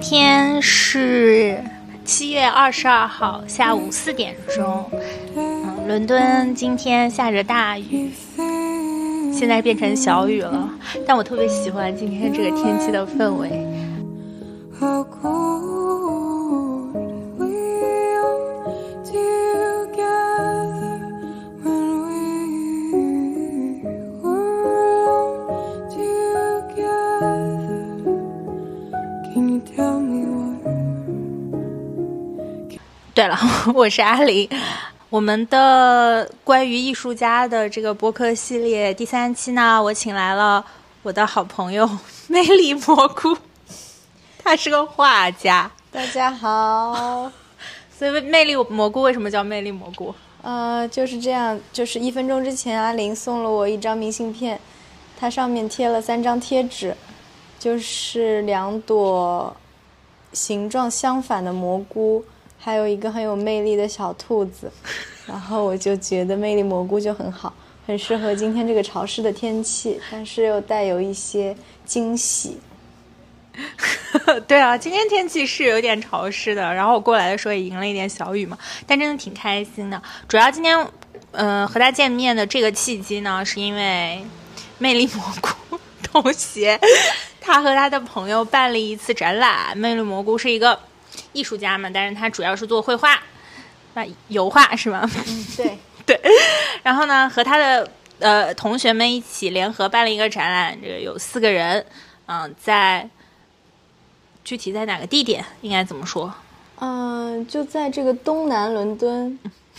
今天是七月二十二号下午四点钟，嗯，伦敦今天下着大雨，现在变成小雨了，但我特别喜欢今天这个天气的氛围。对了，我是阿玲。我们的关于艺术家的这个播客系列第三期呢，我请来了我的好朋友 魅力蘑菇，他是个画家。大家好。所以魅力蘑菇为什么叫魅力蘑菇？呃，就是这样，就是一分钟之前，阿玲送了我一张明信片，它上面贴了三张贴纸，就是两朵形状相反的蘑菇。还有一个很有魅力的小兔子，然后我就觉得魅力蘑菇就很好，很适合今天这个潮湿的天气，但是又带有一些惊喜。对啊，今天天气是有点潮湿的，然后我过来的时候也迎了一点小雨嘛，但真的挺开心的。主要今天，嗯，和他见面的这个契机呢，是因为魅力蘑菇 同学，他和他的朋友办了一次展览。魅力蘑菇是一个。艺术家嘛，但是他主要是做绘画，那油画是吗？嗯，对 对。然后呢，和他的呃同学们一起联合办了一个展览，这个有四个人，嗯，在具体在哪个地点？应该怎么说？嗯，就在这个东南伦敦，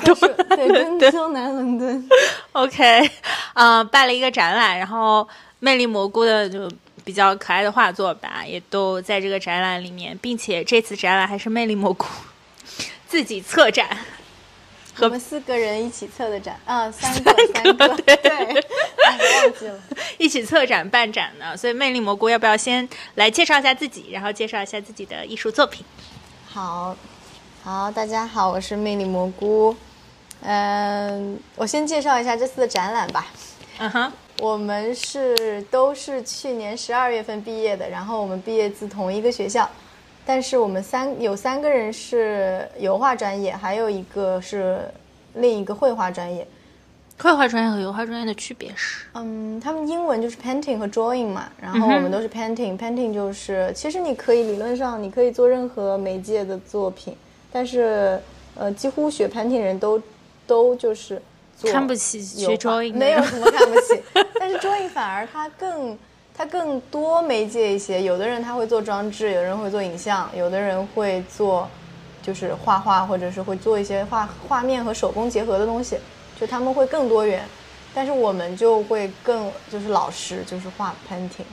对，东南伦敦。OK，啊，办了一个展览，然后魅力蘑菇的就。比较可爱的画作吧，也都在这个展览里面，并且这次展览还是魅力蘑菇 自己策展，我们四个人一起策的展啊，三个三个对，忘记了，一起策展办展呢，所以魅力蘑菇要不要先来介绍一下自己，然后介绍一下自己的艺术作品？好，好，大家好，我是魅力蘑菇，嗯，我先介绍一下这次的展览吧，嗯哼。我们是都是去年十二月份毕业的，然后我们毕业自同一个学校，但是我们三有三个人是油画专业，还有一个是另一个绘画专业。绘画专业和油画专业的区别是？嗯，他们英文就是 painting 和 drawing 嘛，然后我们都是 painting。painting 就是其实你可以理论上你可以做任何媒介的作品，但是呃，几乎学 painting 人都都就是。看不起学 drawing，没有什么看不起，但是 drawing 反而它更它更多媒介一些。有的人他会做装置，有的人会做影像，有的人会做就是画画，或者是会做一些画画面和手工结合的东西，就他们会更多元。但是我们就会更就是老实，就是画 painting。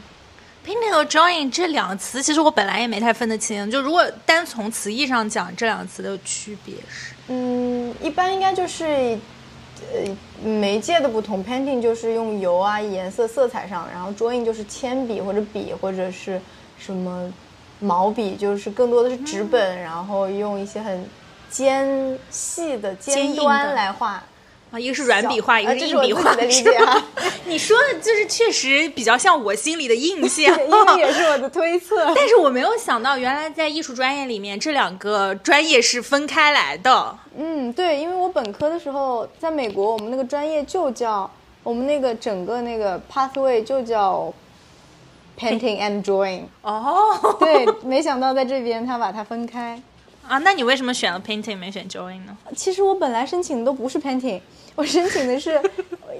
painting 和 drawing 这两个词，其实我本来也没太分得清。就如果单从词义上讲，这两个词的区别是？嗯，一般应该就是。呃，媒介的不同，painting 就是用油啊、颜色、色彩上，然后 drawing 就是铅笔或者笔或者是什么毛笔，就是更多的是纸本，然后用一些很尖细的尖端来画。啊，一个是软笔画，一个是硬笔画。的理解哈，你说的就是确实比较像我心里的印象，因为也是我的推测。但是我没有想到，原来在艺术专业里面，这两个专业是分开来的。嗯，对，因为我本科的时候在美国，我们那个专业就叫我们那个整个那个 pathway 就叫 painting and drawing。哦，对，没想到在这边他把它分开。啊，那你为什么选了 painting 没选 drawing 呢？其实我本来申请的都不是 painting。我申请的是，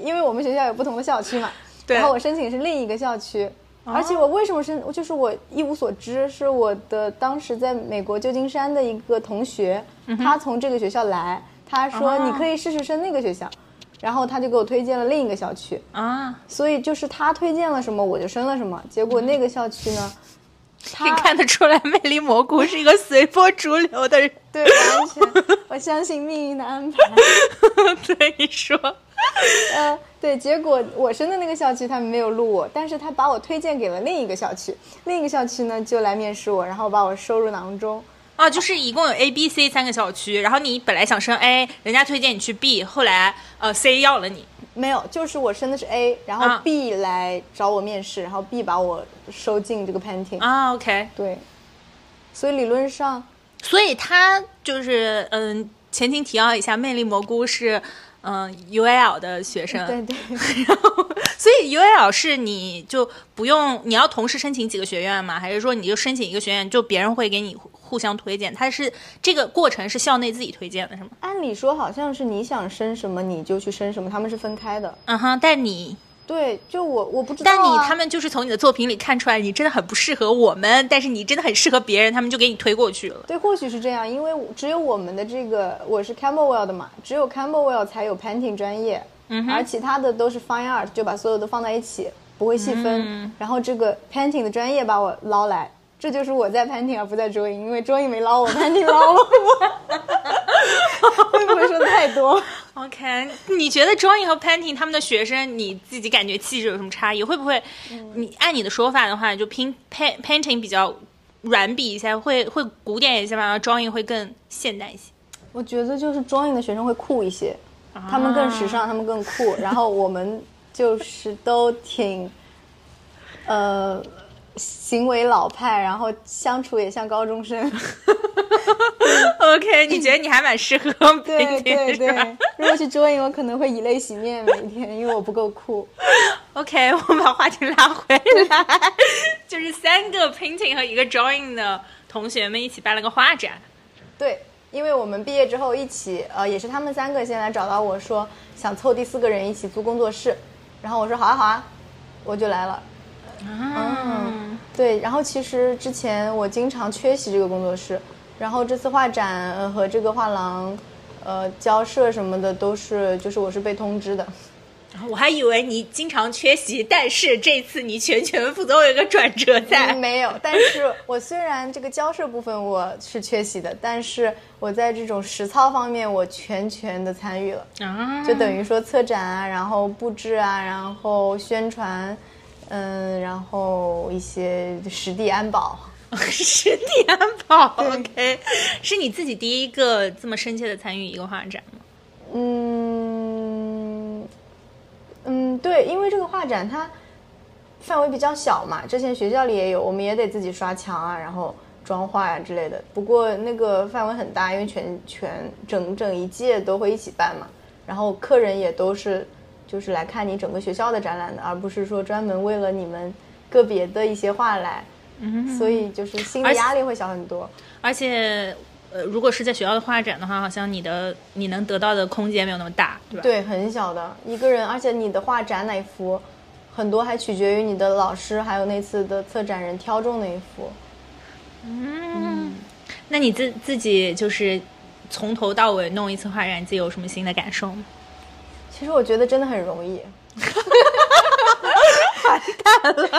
因为我们学校有不同的校区嘛，然后我申请的是另一个校区，而且我为什么申，就是我一无所知，是我的当时在美国旧金山的一个同学，他从这个学校来，他说你可以试试申那个学校，然后他就给我推荐了另一个校区啊，所以就是他推荐了什么我就申了什么，结果那个校区呢。你看得出来，魅力蘑菇是一个随波逐流的人。对，完全，我相信命运的安排。对你说，呃，对，结果我升的那个校区他们没有录我，但是他把我推荐给了另一个校区，另一个校区呢就来面试我，然后把我收入囊中。啊，就是一共有 A、B、C 三个校区，然后你本来想升 A，人家推荐你去 B，后来呃 C 要了你。没有，就是我升的是 A，然后 B 来找我面试，然后 B 把我收进这个 painting 啊，OK，对，所以理论上，所以他就是嗯，前情提要一下，魅力蘑菇是嗯 UAL 的学生，对对，然后所以 UAL 是你就不用你要同时申请几个学院吗？还是说你就申请一个学院，就别人会给你互相推荐？它是这个过程是校内自己推荐的是吗？按理说好像是你想申什么你就去申什么，他们是分开的。嗯哼，但你对，就我我不知道、啊，但你他们就是从你的作品里看出来，你真的很不适合我们，但是你真的很适合别人，他们就给你推过去了。对，或许是这样，因为只有我们的这个我是 Campbellwell 的嘛，只有 Campbellwell 才有 painting 专业，嗯而其他的都是 fine art，就把所有都放在一起，不会细分。嗯然后这个 painting 的专业把我捞来，这就是我在 painting 而不在 drawing，因为 drawing 没捞我，painting 捞了我。会不会说的太多？OK，你觉得 drawing 和 painting 他们的学生，你自己感觉气质有什么差异？会不会，你按你的说法的话，就拼 paint painting 比较软笔一些，会会古典一些嘛，然后 drawing 会更现代一些。我觉得就是 drawing 的学生会酷一些，他们更时尚，他们更酷。然后我们就是都挺，呃，行为老派，然后相处也像高中生。OK，你觉得你还蛮适合 对对对，如果去 drawing，我可能会以泪洗面每天，因为我不够酷。OK，我们把话题拉回来，就是三个 painting 和一个 drawing 的同学们一起办了个画展。对，因为我们毕业之后一起，呃，也是他们三个先来找到我说想凑第四个人一起租工作室，然后我说好啊好啊，我就来了。嗯，对，然后其实之前我经常缺席这个工作室，然后这次画展呃和这个画廊，呃交涉什么的都是就是我是被通知的。我还以为你经常缺席，但是这次你全权负责，我有个转折在。嗯没有，但是我虽然这个交涉部分我是缺席的，但是我在这种实操方面我全权的参与了。啊，就等于说策展啊，然后布置啊，然后宣传，嗯，然后一些实地安保。实地安保。OK，是你自己第一个这么深切的参与一个画展吗？嗯嗯，对，因为这个画展它范围比较小嘛，之前学校里也有，我们也得自己刷墙啊，然后装画呀、之类的。不过那个范围很大，因为全全整整一届都会一起办嘛，然后客人也都是就是来看你整个学校的展览的，而不是说专门为了你们个别的一些画来。嗯，所以就是心理压力会小很多。而且，呃，如果是在学校的画展的话，好像你的你能得到的空间没有那么大，对吧？。对，很小的一个人，而且你的画展哪一幅，很多还取决于你的老师，还有那次的策展人挑中哪一幅。嗯那你自自己就是从头到尾弄一次画展，你自己有什么新的感受吗？其实我觉得真的很容易，完蛋了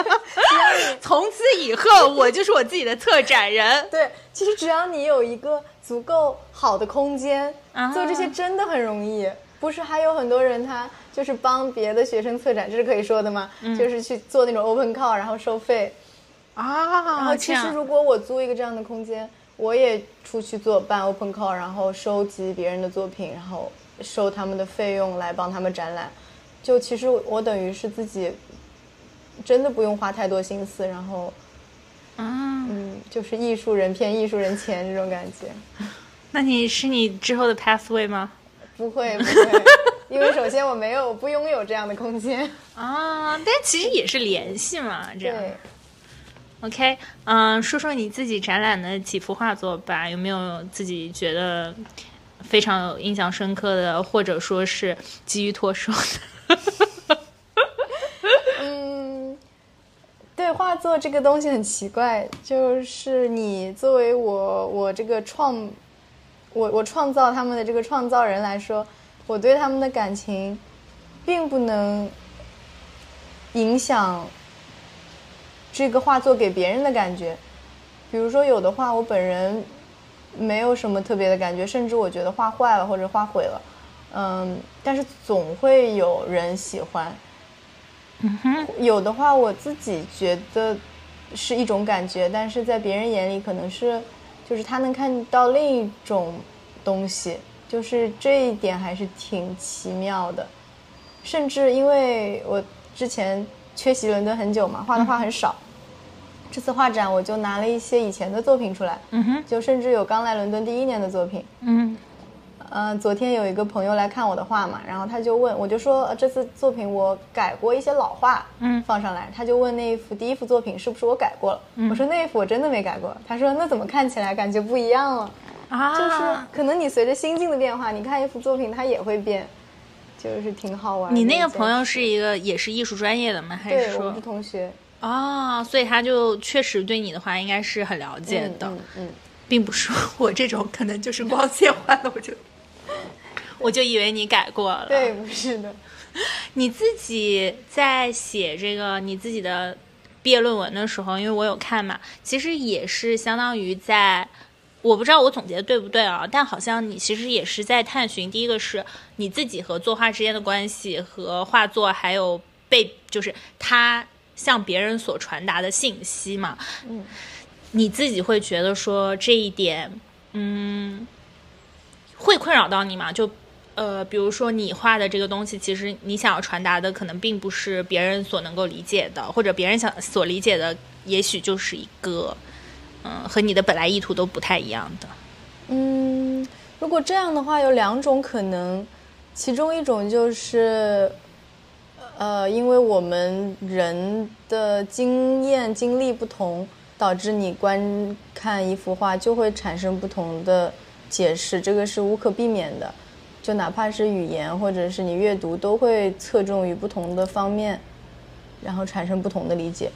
从此以后，我就是我自己的策展人。对，其实只要你有一个足够好的空间，啊做这些真的很容易。不是还有很多人他就是帮别的学生策展，这是可以说的吗？就是去做那种 open call，然后收费。啊，然后其实如果我租一个这样的空间，我也出去做办 open call，然后收集别人的作品，然后收他们的费用来帮他们展览。就其实我等于是自己真的不用花太多心思，然后啊，嗯，就是艺术人骗艺术人钱这种感觉。那你是你之后的 pathway 吗？不会不会，因为首先我没有不拥有这样的空间。啊，但其实也是联系嘛，这样。OK，嗯、说说你自己展览的几幅画作吧，有没有自己觉得非常有印象深刻的，或者说是急于脱手的？嗯，对，画作这个东西很奇怪，就是你作为我我这个创，我我创造他们的这个创造人来说，我对他们的感情，并不能影响这个画作给别人的感觉。比如说，有的画我本人没有什么特别的感觉，甚至我觉得画坏了或者画毁了，嗯，但是总会有人喜欢。有的话，我自己觉得是一种感觉，但是在别人眼里可能是，就是他能看到另一种东西，就是这一点还是挺奇妙的。甚至因为我之前缺席伦敦很久嘛，画的画很少，这次画展我就拿了一些以前的作品出来，嗯哼，就甚至有刚来伦敦第一年的作品。嗯嗯、昨天有一个朋友来看我的画嘛，然后他就问，我就说、呃这次作品我改过一些老画，嗯放上来，他就问那一幅第一幅作品是不是我改过了？嗯我说那一幅我真的没改过。他说那怎么看起来感觉不一样了？啊，就是可能你随着心境的变化，你看一幅作品它也会变，就是挺好玩。你那个朋友是一个也是艺术专业的吗？还是说对我们是同学哦，所以他就确实对你的话应该是很了解的，嗯嗯并不是我这种可能就是光线换了我就 我就以为你改过了。嗯，对，不是的。你自己在写这个你自己的毕业论文的时候，因为我有看嘛，其实也是相当于在，我不知道我总结的对不对啊，但好像你其实也是在探寻，第一个是你自己和作画之间的关系，和画作还有被就是它向别人所传达的信息嘛。嗯，你自己会觉得说这一点，嗯，会困扰到你吗？就呃，比如说你画的这个东西，其实你想要传达的可能并不是别人所能够理解的，或者别人想所理解的，也许就是一个，嗯、和你的本来意图都不太一样的。嗯，如果这样的话，有两种可能，其中一种就是，呃，因为我们人的经验经历不同，导致你观看一幅画就会产生不同的解释，这个是无可避免的。就哪怕是语言或者是你阅读，都会侧重于不同的方面，然后产生不同的理解。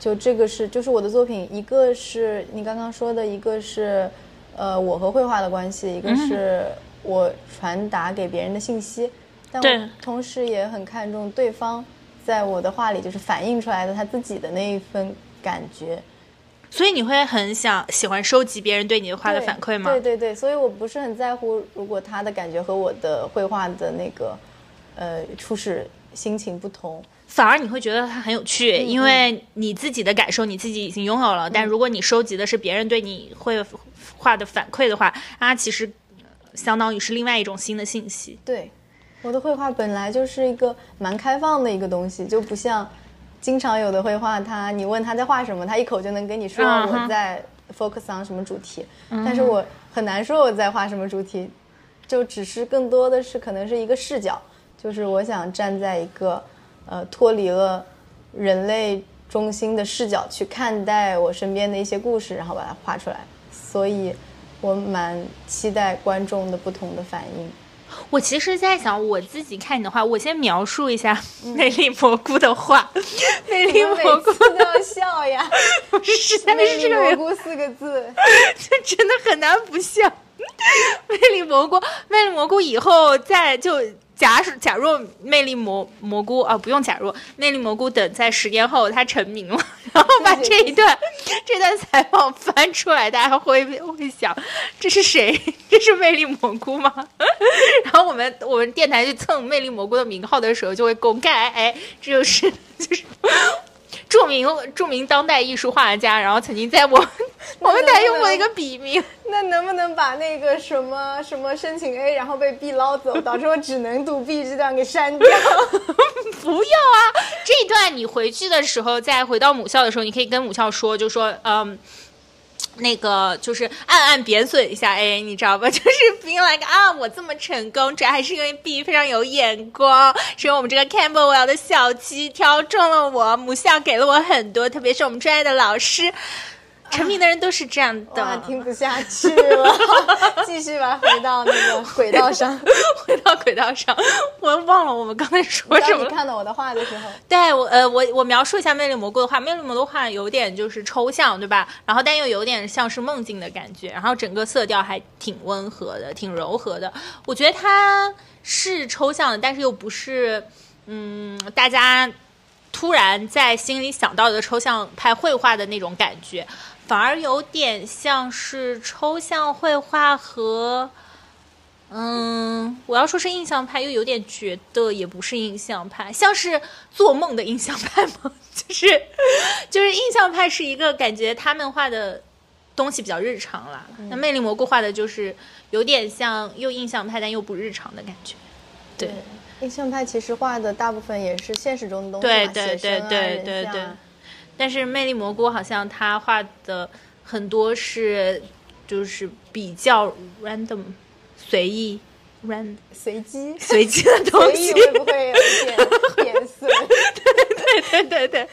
就这个是，就是我的作品，一个是你刚刚说的，一个是，呃，我和绘画的关系，一个是我传达给别人的信息，但我同时也很看重对方在我的画里就是反映出来的他自己的那一份感觉。所以你会很想喜欢收集别人对你的画的反馈吗？对对对，所以我不是很在乎，如果他的感觉和我的绘画的那个，呃，初始心情不同。反而你会觉得它很有趣，嗯因为你自己的感受你自己已经拥有了。但如果你收集的是别人对你绘画的反馈的话，它其实呃相当于是另外一种新的信息。对，我的绘画本来就是一个蛮开放的一个东西，就不像经常有的绘画，他你问他在画什么，他一口就能跟你说我在 focus on 什么主题，但是我很难说我在画什么主题，就只是更多的是可能是一个视角，就是我想站在一个呃脱离了人类中心的视角去看待我身边的一些故事，然后把它画出来，所以我蛮期待观众的不同的反应。我其实在想，我自己看你的话，我先描述一下 魅力蘑菇的话。魅力蘑菇次都要笑呀！实在是这个蘑菇四个字，这真的很难不笑。魅力蘑菇，魅力蘑菇以后再就假使假若魅力蘑蘑菇啊，不用假若魅力蘑菇等在十年后他成名了，然后把这一段这段采访翻出来，大家会会想这是谁？这是魅力蘑菇吗？然后我们我们电台去蹭魅力蘑菇的名号的时候，就会公开，哎，这就是就是。著名著名当代艺术画家，然后曾经在我我们台用过一个笔名，那能不能把那个什么什么申请 A，然后被 B 捞走，导致我只能读 B 这段给删掉？不要啊！这一段你回去的时候，再回到母校的时候，你可以跟母校说，就说嗯。那个就是暗暗贬损一下 A，你知道吧？就是 being like 啊，我这么成功，主要还是因为 B 非常有眼光，是因为我们这个 Campbell 的小鸡挑中了我，母校给了我很多，特别是我们专业的老师。成名的人都是这样的。哇，听不下去了，继续吧，回到那个轨道上。回到轨道上，我忘了我们刚才说什么。你看到我的画的时候，对我呃，我我描述一下魅力蘑菇的画，魅力蘑菇画有点就是抽象，对吧？然后但又有点像是梦境的感觉，然后整个色调还挺温和的，挺柔和的。我觉得它是抽象的，但是又不是嗯，大家突然在心里想到的抽象派绘画的那种感觉，反而有点像是抽象绘画和。嗯，我要说是印象派，又有点觉得也不是印象派，像是做梦的印象派吗？就是就是印象派是一个感觉他们画的东西比较日常啦，那魅力蘑菇画的就是有点像又印象派但又不日常的感觉。对，印象派其实画的大部分也是现实中的东西嘛，对对对对人对对但是魅力蘑菇好像他画的很多是就是比较 random 随意 random 随机，随机的东西，会不会有一点 贬损？对对对对对，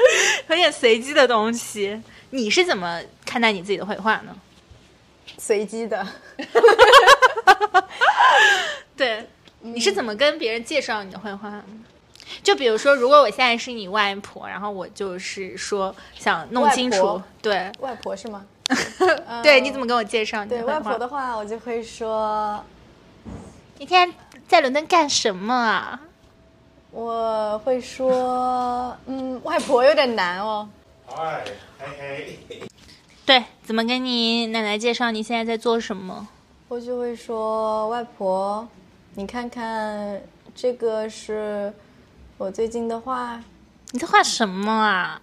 有点随机的东西。你是怎么看待你自己的绘画呢？随机的，对，你是怎么跟别人介绍你的绘画呢？就比如说，如果我现在是你外婆，然后我就是说想弄清楚外，对外婆是吗？对，嗯你怎么跟我介绍你对？外婆的话，我就会说，你天在伦敦干什么啊？我会说，嗯，外婆有点难哦。嗨，嘿嘿，对，怎么跟你奶奶介绍你现在在做什么？我就会说，外婆，你看看这个是我最近的画，你在画什么啊？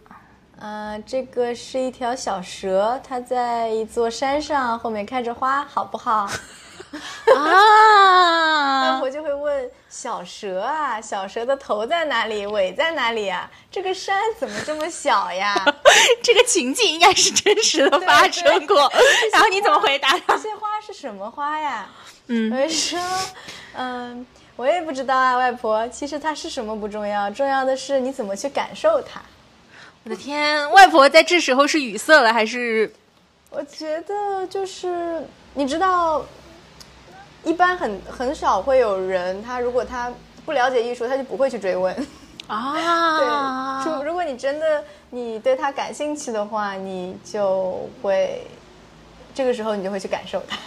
呃，这个是一条小蛇，它在一座山上，后面开着花，好不好？外 啊，我就会问小蛇啊，小蛇的头在哪里，尾在哪里啊？这个山怎么这么小呀？这个情境应该是真实的发生过，然后你怎么回答这？些花是什么花呀？嗯我就说，嗯，我也不知道啊，外婆。其实它是什么不重要，重要的是你怎么去感受它。我的天，外婆在这时候是语塞了还是？我觉得就是你知道，一般很很少会有人，他如果他不了解艺术，他就不会去追问。啊，对，如如果你真的你对他感兴趣的话，你就会这个时候你就会去感受它，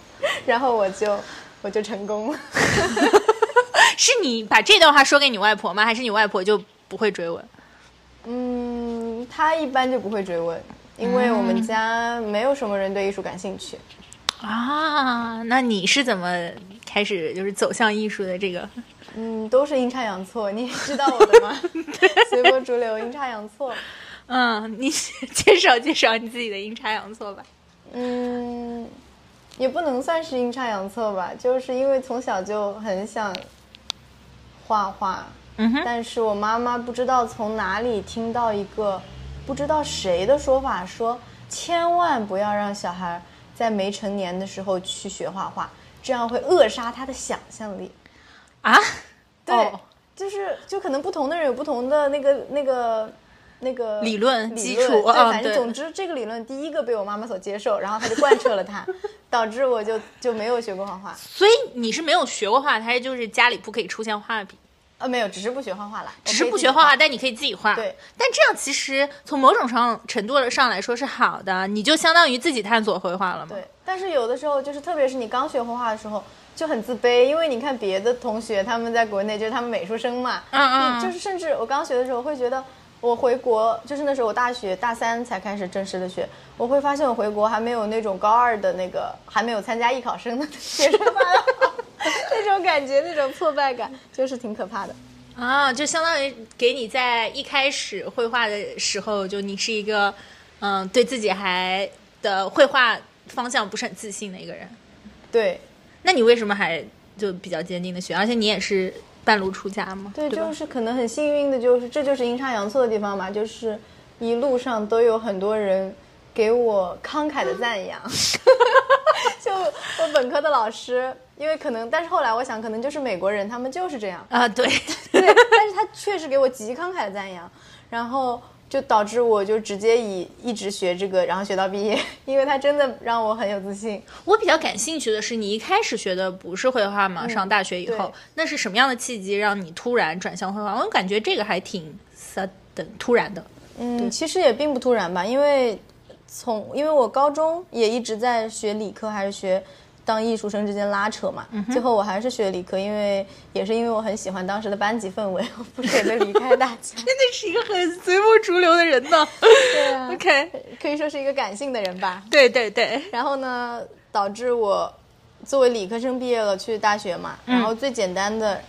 然后我就我就成功了。是你把这段话说给你外婆吗？还是你外婆就不会追问？嗯，她一般就不会追问，因为我们家没有什么人对艺术感兴趣。啊，那你是怎么开始就是走向艺术的这个？嗯，都是阴差阳错，你也知道我的吗？随波逐流，阴差阳错。嗯，你介绍介绍你自己的阴差阳错吧。嗯，也不能算是阴差阳错吧，就是因为从小就很想画画，嗯哼，但是我妈妈不知道从哪里听到一个不知道谁的说法，说千万不要让小孩在没成年的时候去学画画，这样会扼杀他的想象力。啊，对，哦。就是就可能不同的人有不同的那个那个那个理论基础对，啊反正总之这个理论第一个被我妈妈所接受，然后她就贯彻了它，导致我就就没有学过画画。所以你是没有学过画，还是就是家里不可以出现画笔？呃，没有，只是不学画画了，只是不学画画，但你可以自己画。对，但这样其实从某种上程度上来说是好的，你就相当于自己探索绘画了嘛。对，但是有的时候就是，特别是你刚学画画的时候，就很自卑，因为你看别的同学他们在国内就是他们美术生嘛，嗯嗯就是甚至我刚学的时候会觉得，我回国就是那时候我大学大三才开始正式的学，我会发现我回国还没有那种高二的那个还没有参加艺考生的学生班，那种感觉那种挫败感就是挺可怕的。啊，就相当于给你在一开始绘画的时候，就你是一个嗯，对自己还的绘画方向不是很自信的一个人。对那你为什么还就比较坚定的学？而且你也是半路出家吗，对，对就是可能很幸运的，就是这就是阴差阳错的地方嘛，就是一路上都有很多人给我慷慨的赞扬。就我本科的老师，因为可能，但是后来我想，可能就是美国人，他们就是这样。啊，对，对，但是他确实给我极慷慨的赞扬，然后就导致我就直接以一直学这个，然后学到毕业，因为他真的让我很有自信。我比较感兴趣的是，你一开始学的不是绘画嘛？上大学以后，那是什么样的契机让你突然转向绘画？我感觉这个还挺 sudden 突然的。嗯，其实也并不突然吧，因为从因为我高中也一直在学理科，还是学当艺术生之间拉扯嘛。最后我还是学理科，因为也是因为我很喜欢当时的班级氛围，我不舍得离开大家。真的是一个很随波逐流的人呢。对啊 OK，可以说是一个感性的人吧。对对对，然后呢，导致我作为理科生毕业了，去大学嘛。然后最简单的，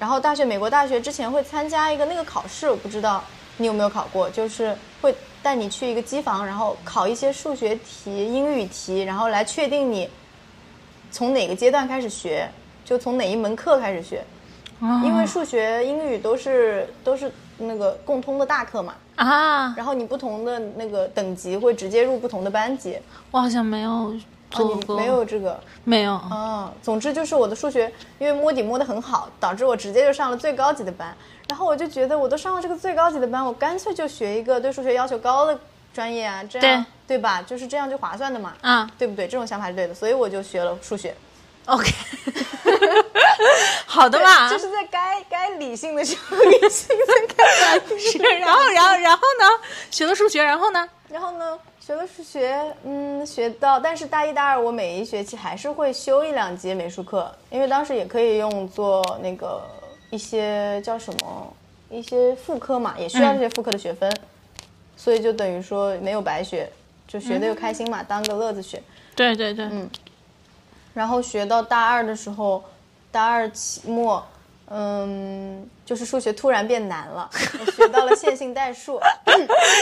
然后大学美国大学之前会参加一个那个考试，我不知道你有没有考过，就是会带你去一个机房，然后考一些数学题、英语题，然后来确定你从哪个阶段开始学，就从哪一门课开始学。因为数学、英语都是都是那个共通的大课嘛。啊，然后你不同的那个等级会直接入不同的班级。我好像没有没有这个没有，啊。总之就是我的数学因为摸底摸得很好，导致我直接就上了最高级的班。然后我就觉得我都上了这个最高级的班，我干脆就学一个对数学要求高的专业啊，这样对。吧？就是这样就划算的嘛，啊对不对？这种想法是对的，所以我就学了数学。，OK，好的嘛，就是在该该理性的时候理性，在该感性是，然后然后然后呢，学了数学，然后呢，然后呢，学了数学，嗯，学到，但是大一、大二我每一学期还是会修一两节美术课，因为当时也可以用做那个一些叫什么一些副科嘛，也需要这些副科的学分，所以就等于说没有白学，就学的又开心嘛，当个乐子学。对对对，嗯。然后学到大二的时候，大二期末，嗯，就是数学突然变难了，我学到了线性代数，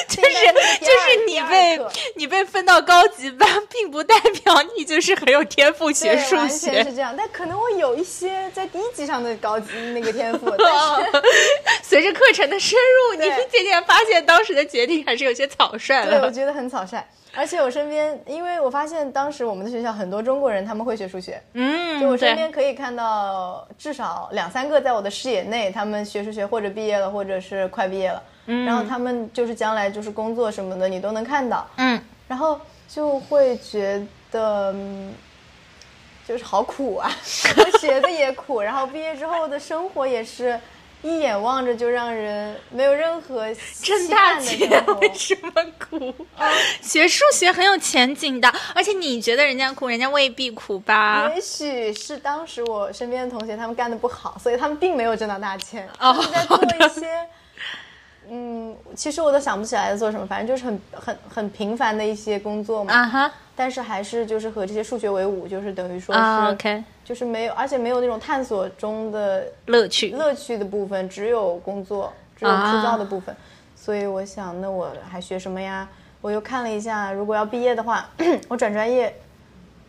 就是就是你被你被分到高级班，并不代表你就是很有天赋学数完全是。这样，但可能我有一些在低级上的高级那个天赋，但是 随着课程的深入，你渐渐发现当时的决定还是有些草率对我。觉得很草率。而且我身边，因为我发现当时我们的学校很多中国人，他们会学数学，嗯，就我身边可以看到至少两三个在我的视野内，他们学数学或者毕业了，或者是快毕业了，嗯。然后他们就是将来就是工作什么的，你都能看到，嗯，然后就会觉得。嗯就是好苦啊，我学的也苦，然后毕业之后的生活也是一眼望着就让人没有任何 郑期盼的大姐。为什么苦？学数学很有前景的，而且你觉得人家苦，人家未必苦吧？也许是当时我身边的同学他们干的不好，所以他们并没有挣到大钱，哦他们在做一些，嗯，其实我都想不起来在做什么，反正就是很很很平凡的一些工作嘛。啊哈但是还是就是和这些数学为伍，就是等于说是、啊，OK，就是没有，而且没有那种探索中的乐趣。乐趣的部分，只有工作，只有枯燥的部分。所以我想，那我还学什么呀？我又看了一下，如果要毕业的话，我转专业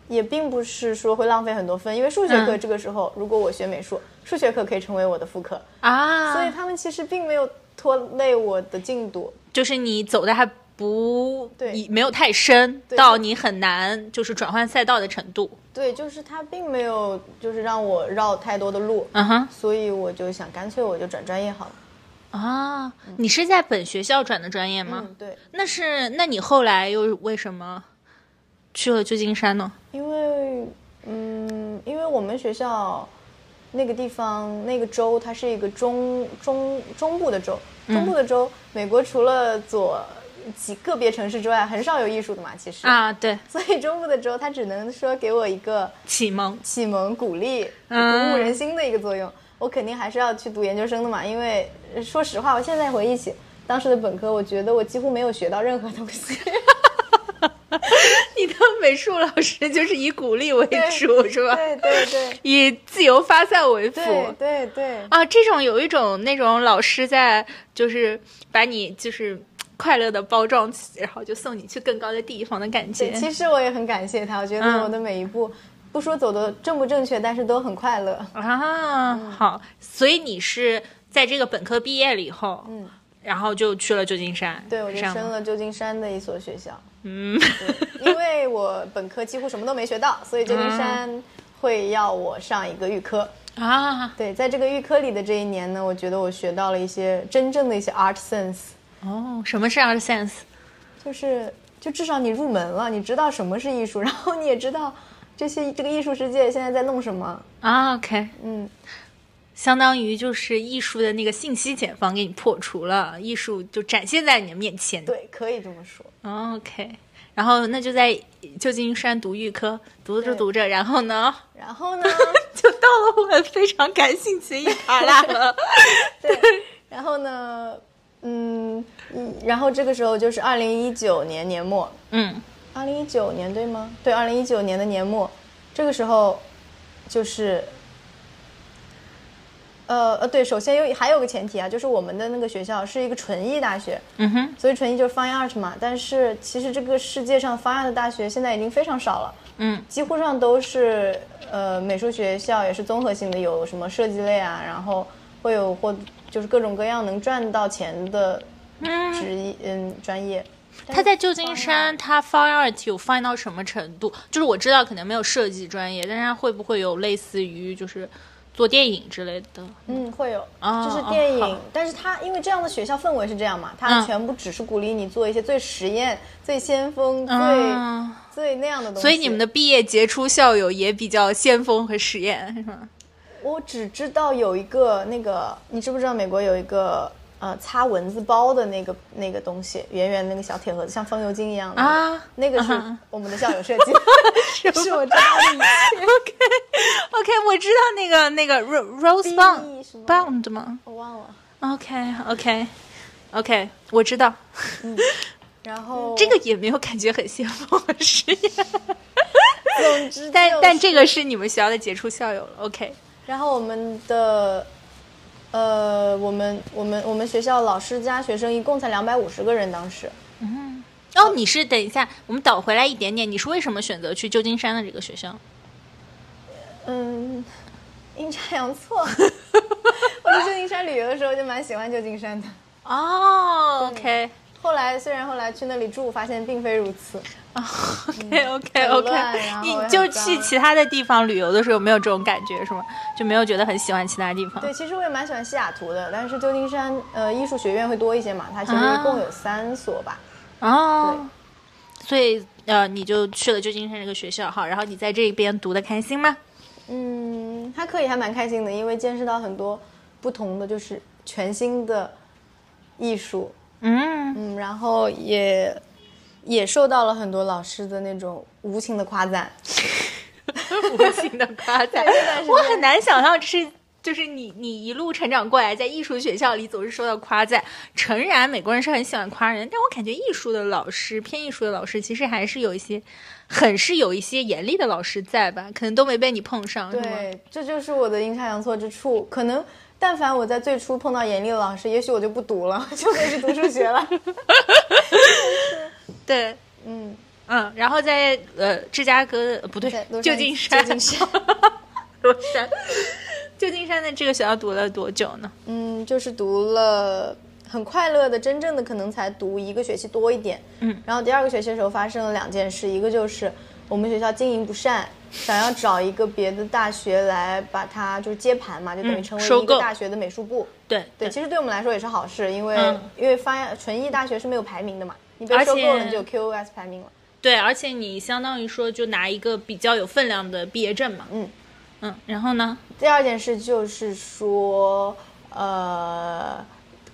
也并不是说会浪费很多分，因为数学课嗯这个时候，如果我学美术，数学课可以成为我的副课，啊，所以他们其实并没有拖累我的进度。就是你走的还不对你没有太深，到你很难就是转换赛道的程度。对，就是他并没有就是让我绕太多的路，嗯哼所以我就想干脆我就转专业好了。啊，你是在本学校转的专业吗？嗯，对，那是，那你后来又为什么去了旧金山呢？因为嗯，因为我们学校那个地方那个州，它是一个中中中部的州，中部的州，美国除了左几个别城市之外，很少有艺术的嘛，其实。啊，对，所以中部的州，它只能说给我一个启蒙。启蒙、鼓励、鼓嗯舞人心的一个作用。我肯定还是要去读研究生的嘛，因为呃说实话，我现在回忆起当时的本科，我觉得我几乎没有学到任何东西。你的美术老师就是以鼓励为主，是吧？对对对以自由发散为辅。对对对。啊，这种有一种那种老师在，就是把你就是快乐的包装起，然后就送你去更高的地方的感觉对，。其实我也很感谢他，我觉得嗯我的每一步，不说走的正不正确，但是都很快乐。啊，好，所以你是在这个本科毕业了以后，嗯，然后就去了旧金山，对，我就升了旧金山的一所学校。嗯，因为我本科几乎什么都没学到，所以旧金山会要我上一个预科。啊，对，在这个预科里的这一年呢，我觉得我学到了一些真正的一些 art sense，哦，什么是 art sense？就是就至少你入门了，你知道什么是艺术，然后你也知道这些这个艺术世界现在在弄什么。啊，OK，嗯，相当于就是艺术的那个信息茧房给你破除了，艺术就展现在你的面前。对，可以这么说。哦，OK，然后那就在旧金山读预科，读着读着，然后呢，然后呢？就到了我非常感兴趣的一趴啦了。对，然后呢，嗯，嗯。然后这个时候就是二零一九年年末，嗯。二零一九年对吗？对，二零一九年的年末，这个时候就是，呃呃，对，首先有还有个前提啊，就是我们的那个学校是一个纯艺大学，嗯哼，所以纯艺就是 fine art 嘛。但是其实这个世界上 fine art 的大学现在已经非常少了，嗯。几乎上都是呃美术学校，也是综合性的，有什么设计类啊，然后会有或就是各种各样能赚到钱的职业嗯专业。他在旧金山，他 fine art 有 fine 到什么程度？就是我知道可能没有设计专业，但是他会不会有类似于就是做电影之类的？嗯，会有，哦就是电影，哦但是他因为这样的学校氛围是这样嘛，它嗯全部只是鼓励你做一些最实验、最先锋、最、嗯，最那样的东西。所以你们的毕业杰出校友也比较先锋和实验，是吗？我只知道有一个那个，你知不知道美国有一个呃擦蚊子包的那个那个东西，圆圆那个小铁盒子，像风油精一样的啊那个是我们的校友设计 的，是我知道的一切。OK，我知道那个那个 Ro- Rose Bound Bound 吗我忘了。？OK OK OK，我知道然后这个也没有感觉很先锋和实验，总之但但这个是你们学校的杰出校友了。OK，然后我们的，呃，我们我们我们学校老师加学生一共才两百五十个人，当时。嗯哦，你是等一下，我们倒回来一点点，你是为什么选择去旧金山的这个学校？嗯，阴差阳错。我去旧金山旅游的时候就蛮喜欢旧金山的。哦，OK 后来虽然后来去那里住，发现并非如此。OK OK OK，乱然后你就去其他的地方旅游的时候，有没有这种感觉是吗？就没有觉得很喜欢其他地方？对，其实我也蛮喜欢西雅图的，但是旧金山呃艺术学院会多一些嘛，它其实一共有三所吧。哦，所以呃，你就去了旧金山这个学校哈，然后你在这边读的开心吗？嗯，还可以，还蛮开心的，因为见识到很多不同的，就是全新的艺术。嗯，嗯，然后也也受到了很多老师的那种无情的夸赞。无情的夸赞我很难想象这是。就是你，你一路成长过来，在艺术学校里总是受到夸赞。诚然，美国人是很喜欢夸人，但我感觉艺术的老师，偏艺术的老师，其实还是有一些，很是有一些严厉的老师在吧？可能都没被你碰上，对，这就是我的阴差阳错之处。可能但凡我在最初碰到严厉的老师，也许我就不读了，就可以去读数学了。对，嗯，嗯，然后在呃芝加哥不对旧金山，旧金山旧金山的这个学校读了多久呢？嗯，就是读了很快乐的，真正的可能才读一个学期多一点。嗯，然后第二个学期的时候发生了两件事，一个就是我们学校经营不善，想要找一个别的大学来把它就是接盘嘛，就等于嗯成为一个大学的美术部。对对，其实对我们来说也是好事，因为、嗯因为发纯艺大学是没有排名的嘛，你被而收购了，你就有 QOS 排名了。对，而且你相当于说就拿一个比较有分量的毕业证嘛。嗯嗯，然后呢？第二件事就是说，呃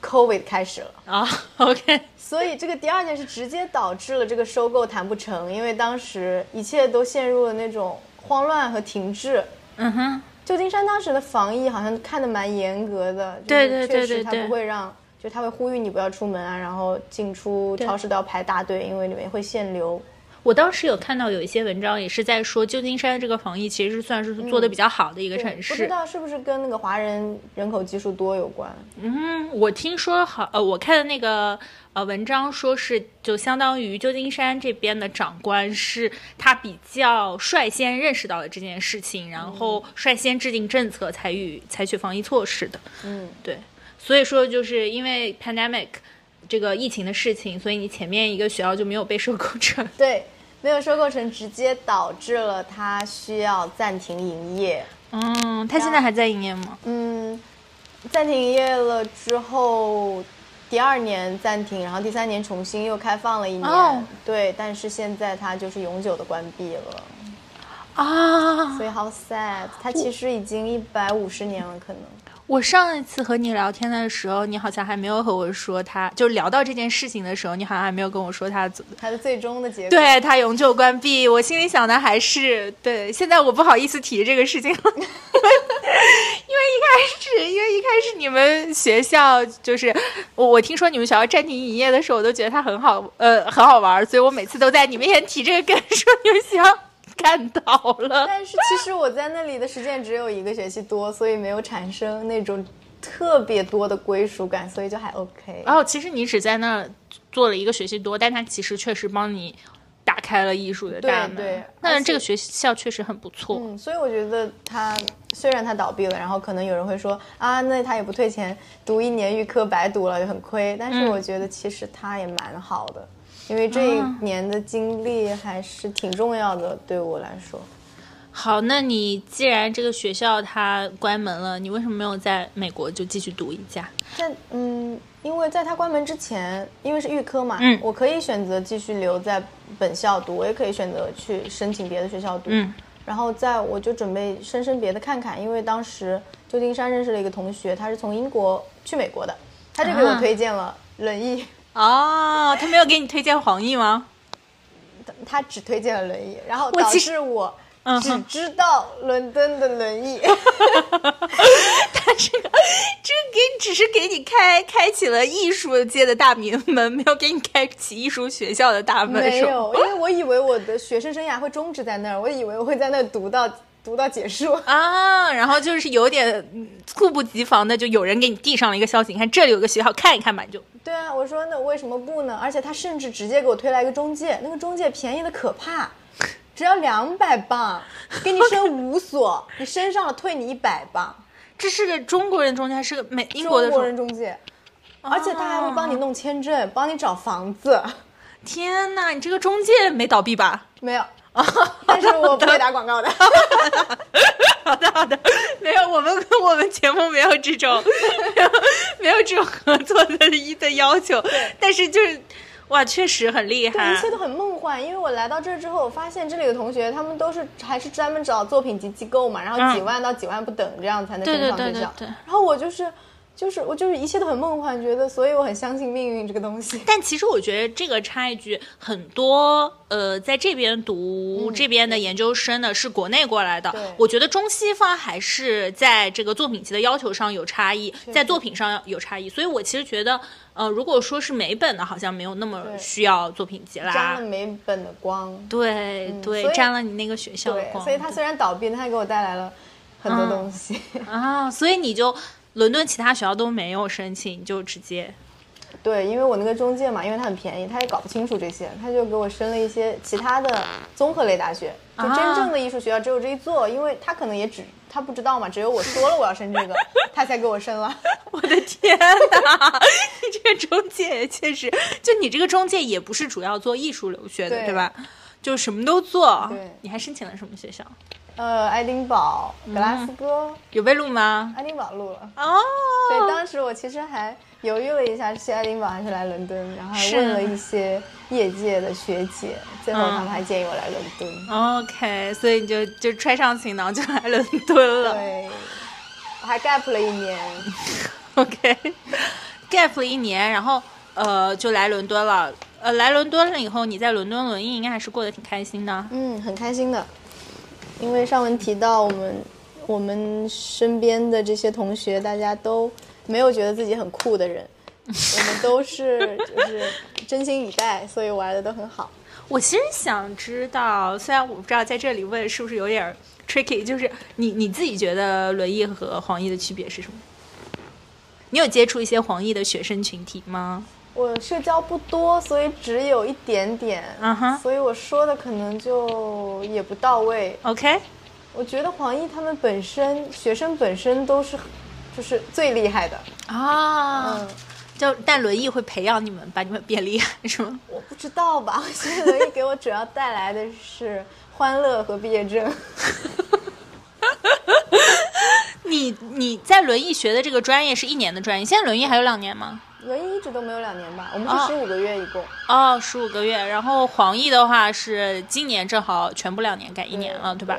，COVID 开始了。啊、o k 所以这个第二件事直接导致了这个收购谈不成，因为当时一切都陷入了那种慌乱和停滞。嗯哼，旧金山当时的防疫好像看得蛮严格的，对对对对确实他不会让，就他会呼吁你不要出门啊，然后进出超市都要排大队，因为里面会限流。我当时有看到有一些文章也是在说，旧金山这个防疫其实是算是做的比较好的一个城对不知。道是不是跟那个华人人口基数多有关？嗯，我听说好，呃，我看的那个呃文章说是，就相当于旧金山这边的长官是他比较率先认识到了这件事情，然后率先制定政策，采取采取防疫措施的。嗯，对，所以说就是因为 pandemic 这个疫情的事情，所以你前面一个学校就没有被收购成。对，没有收购成，直接导致了它需要暂停营业。嗯，它现在还在营业吗？嗯，暂停营业了之后，第二年暂停，然后第三年重新又开放了一年。哦对，但是现在它就是永久的关闭了，啊，所以好 sad。它其实已经一百五十年了，可能。我上一次和你聊天的时候，你好像还没有和我说他，就聊到这件事情的时候，你好像还没有跟我说他他的最终的结果。对他永久关闭。我心里想的还是对，现在我不好意思提这个事情了，因为一开始，因为一开始你们学校就是我我听说你们学校暂停营业的时候，我都觉得它很好，呃，很好玩，所以我每次都在你面前提这个梗，说你们学校干倒了。但是其实我在那里的时间只有一个学期多，所以没有产生那种特别多的归属感，所以就还 OK。然后其实你只在那儿做了一个学期多，但它其实确实帮你打开开了艺术的大门。对对那这个学校确实很不错。嗯，所以我觉得他虽然他倒闭了，然后可能有人会说啊，那他也不退钱，读一年预科白读了就很亏。但是嗯我觉得其实他也蛮好的，因为这一啊年的经历还是挺重要的，对我来说。好，那你既然这个学校它关门了，你为什么没有在美国就继续读一下？在嗯，因为在他关门之前，因为是预科嘛，嗯我可以选择继续留在本校读，我也可以选择去申请别的学校读。嗯然后在我就准备申申别的看看，因为当时旧金山认识了一个同学，他是从英国去美国的，他就给我啊推荐了轮椅，哦，他没有给你推荐黄奕吗？他只推荐了轮椅，然后导致我只知道伦敦的轮椅。他这个这给只是给你开开启了艺术界的大名门，没有给你开启艺术学校的大门，没有，因为我以为我的学生生涯会终止在那儿，我以为我会在那儿读到读到结束。啊，然后就是有点嗯猝不及防的，就有人给你递上了一个消息，你看这里有个学校，看一看吧，你就对啊，我说那为什么不呢？而且他甚至直接给我推来一个中介，那个中介便宜的可怕，只要两百磅，给你升五所，你升上了退你一百磅。这是个中国人中介，还是个美英国的中国人中介，而且他还会帮你弄签证，帮你找房子。天哪，你这个中介没倒闭吧？没有，但是我不会打广告的。好的好的，没有，我们我们节目没有这种没有 没有这种合作的一的要求，但是就是哇，确实很厉对，害一。切都很梦幻。因为我来到这儿之后，我发现这里的同学他们都是还是专门找作品集机构嘛，然后几万到几万不等这样才能对对升上学校。对对对然后我就是就是我就是一切都很梦幻，觉得所以我很相信命运这个东西。但其实我觉得这个插一句，很多呃在这边读这边的研究生呢是国内过来的，我觉得中西方还是在这个作品集的要求上有差异，在作品上有差异，所以我其实觉得，呃，如果说是美本的，好像没有那么需要作品集啦沾啦了。美本的光，对对，沾了你那个学校的对，光。所以它虽然倒闭，但他给我带来了很多东西。啊，所以你就伦敦其他学校都没有申请，就直接对，因为我那个中介嘛，因为他很便宜，他也搞不清楚这些，他就给我申了一些其他的综合类大学，就啊真正的艺术学校只有这一座，因为他可能也只他不知道嘛，只有我说了我要申这个，他才给我申了。我的天哪！你这个中介也确实，就你这个中介也不是主要做艺术留学的，对对吧？就什么都做。对你还申请了什么学校？呃，爱丁堡、格拉斯哥，有被录吗？爱丁堡录了。哦，对，当时我其实还犹豫了一下，是去爱丁堡还是来伦敦，然后还问了一些业界的学姐，最后嗯他们还建议我来伦敦。OK，所以你就就揣上行囊就来伦敦了。对，我还 gap 了一年。OK，gap 了一年，然后呃就来伦敦了。呃，来伦敦了以后，你在伦敦轮艺应该还是过得挺开心的。嗯，很开心的，因为上文提到我们我们身边的这些同学，大家都没有觉得自己很酷的人，我们都是就是真心以待，所以玩的都很好。我其实想知道，虽然我不知道在这里问是不是有点 tricky，就是你你自己觉得轮艺和黄奕的区别是什么？你有接触一些黄奕的学生群体吗？我社交不多，所以只有一点点，嗯哼所以我说的可能就也不到位。OK，我觉得黄奕他们本身学生本身都是就是最厉害的，啊，嗯，就但轮椅会培养你们，把你们变厉害，是吗？我不知道吧？我觉得轮椅给我主要带来的是欢乐和毕业证。你你在轮椅学的这个专业是一年的专业，现在轮椅还有两年吗？轮椅一直都没有两年吧？我们哦是十五个月一共。哦，十五个月。然后黄奕的话是今年正好全部两年改一年了，对吧？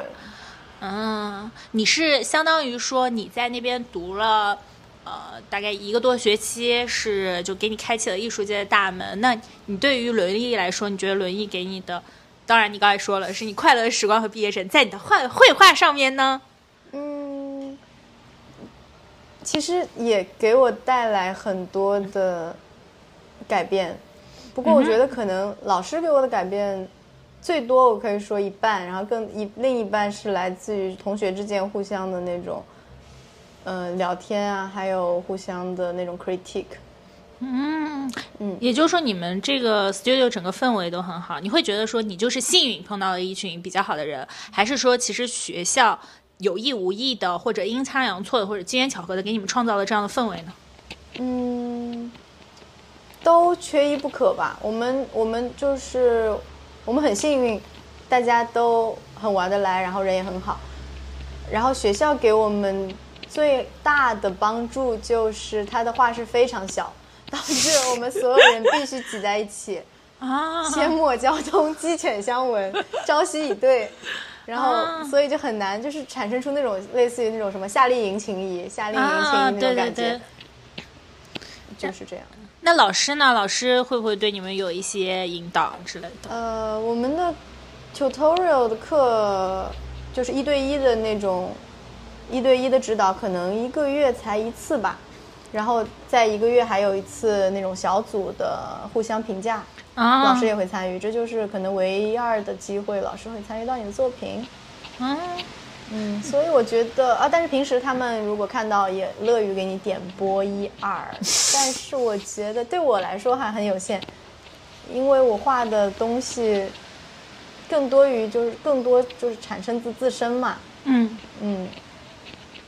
嗯，你是相当于说你在那边读了，呃，大概一个多学期，是就给你开启了艺术界的大门。那你对于轮艺来说，你觉得轮艺给你的，当然你刚才说了，是你快乐的时光和毕业证，在你的画绘画上面呢？嗯，其实也给我带来很多的改变，不过我觉得可能老师给我的改变最多，我可以说一半，然后更一另一半是来自于同学之间互相的那种，呃，聊天啊，还有互相的那种 critique。嗯嗯也就是说你们这个 studio 整个氛围都很好，你会觉得说你就是幸运碰到了一群比较好的人，还是说其实学校有意无意的，或者阴差阳错的，或者机缘巧合的给你们创造了这样的氛围呢？嗯，都缺一不可吧。我们我们就是我们很幸运，大家都很玩得来，然后人也很好。然后学校给我们最大的帮助就是他的画室非常小，导致我们所有人必须挤在一起，啊，阡陌交通，鸡犬相闻，朝夕以对。然啊后，所以就很难，就是产生出那种类似于那种什么夏令营情谊、夏令营情谊啊，那种感觉，就是这样。那老师呢？老师会不会对你们有一些引导之类的？呃，我们的 tutorial 的课就是一对一的那种，一对一的指导，可能一个月才一次吧。然后在一个月还有一次那种小组的互相评价，啊，老师也会参与，这就是可能唯一二的机会，老师会参与到你的作品。嗯嗯，所以我觉得啊，但是平时他们如果看到也乐于给你点播一二，但是我觉得对我来说还很有限，因为我画的东西更多于就是更多就是产生自自身嘛，嗯。嗯，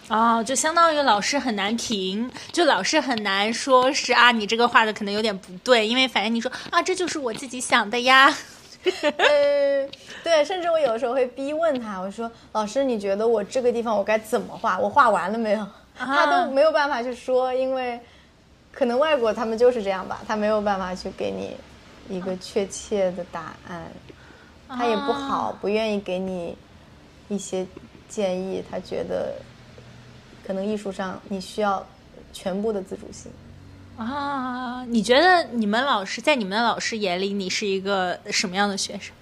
哦，就相当于老师很难评，就老师很难说是啊，你这个画的可能有点不对，因为反正你说啊，这就是我自己想的呀。呃，对，甚至我有时候会逼问他，我说老师，你觉得我这个地方我该怎么画？我画完了没有？他都没有办法去说，因为可能外国他们就是这样吧，他没有办法去给你一个确切的答案，他也不好，不愿意给你一些建议，他觉得可能艺术上你需要全部的自主性。啊，你觉得你们老师在你们的老师眼里，你是一个什么样的学生？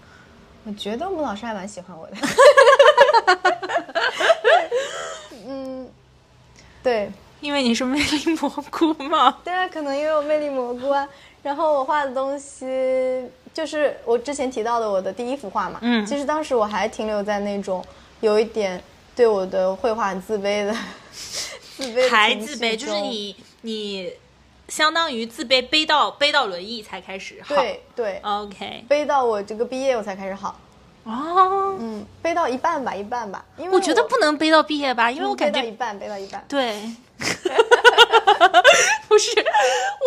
我觉得我们老师还蛮喜欢我的。嗯，对，因为你是魅力蘑菇嘛？对啊，可能因为我魅力蘑菇啊，然后我画的东西就是我之前提到的我的第一幅画嘛。嗯其实当时我还停留在那种有一点对我的绘画很自卑的，自卑还自卑，就是你你相当于自卑背到背到轮椅才开始好。对对、，OK，背到我这个毕业我才开始好。哦，嗯，背到一半吧，一半吧，因为我觉得不能背到毕业吧，因为我背感觉到一半，背到一半。对，不是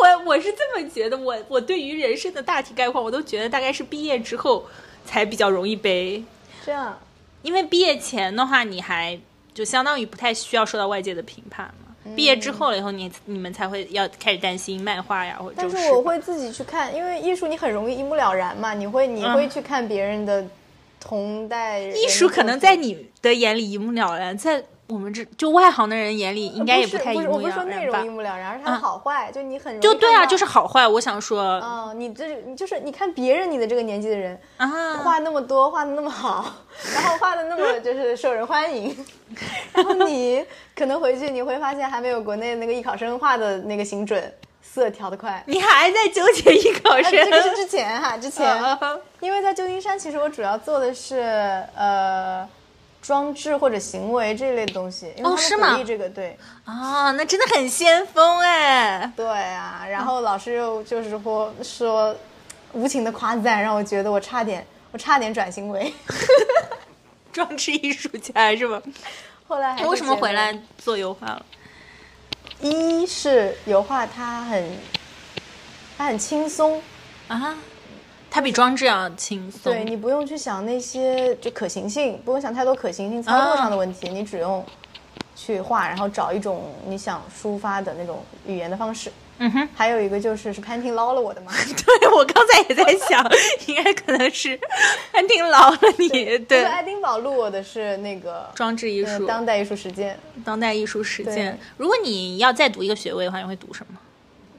我，我是这么觉得。我我对于人生的大体概况，我都觉得大概是毕业之后才比较容易背，这样，因为毕业前的话，你还就相当于不太需要受到外界的评判嘛。毕业之后了以后，你你们才会要开始担心漫画呀，或者但就是我会自己去看，因为艺术你很容易一目了然嘛，你会你会去看别人的同代人嗯艺术可能在你的眼里一目了然，在我们这就外行的人眼里，应该也不是太一不是我不是说目了然吧内容一？目了然，而是它的嗯好坏，就你很容易就对啊，就是好坏。我想说嗯，你这你就是你看别人你的这个年纪的人啊，画那么多，画的那么好，然后画的那么就是受人欢迎，然后你可能回去你会发现还没有国内那个艺考生画的那个形准，色调的快。你还在纠结艺考啊，生？这个是之前哈，之前，啊因为在旧金山，其实我主要做的是呃装置或者行为这一类的东西，因为他们哦是吗鼓励这个对啊，那真的很先锋哎！对啊，然后老师又就是说说无情的夸赞，让我觉得我差点我差点转型为 装置艺术家是吧？后来还为什么回来做油画了？一是油画它很它很轻松，啊，它比装置要轻松。对你不用去想那些就可行性，不用想太多可行性操作上的问题，你只用去画，然后找一种你想抒发的那种语言的方式。嗯哼，还有一个就是是潘婷捞了我的吗，对我刚才也在想，应该可能是潘婷捞了你。就是对，爱丁堡录我的是那个装置艺呃术、当代艺术实践。当代艺术实践。如果你要再读一个学位的话，你会读什么？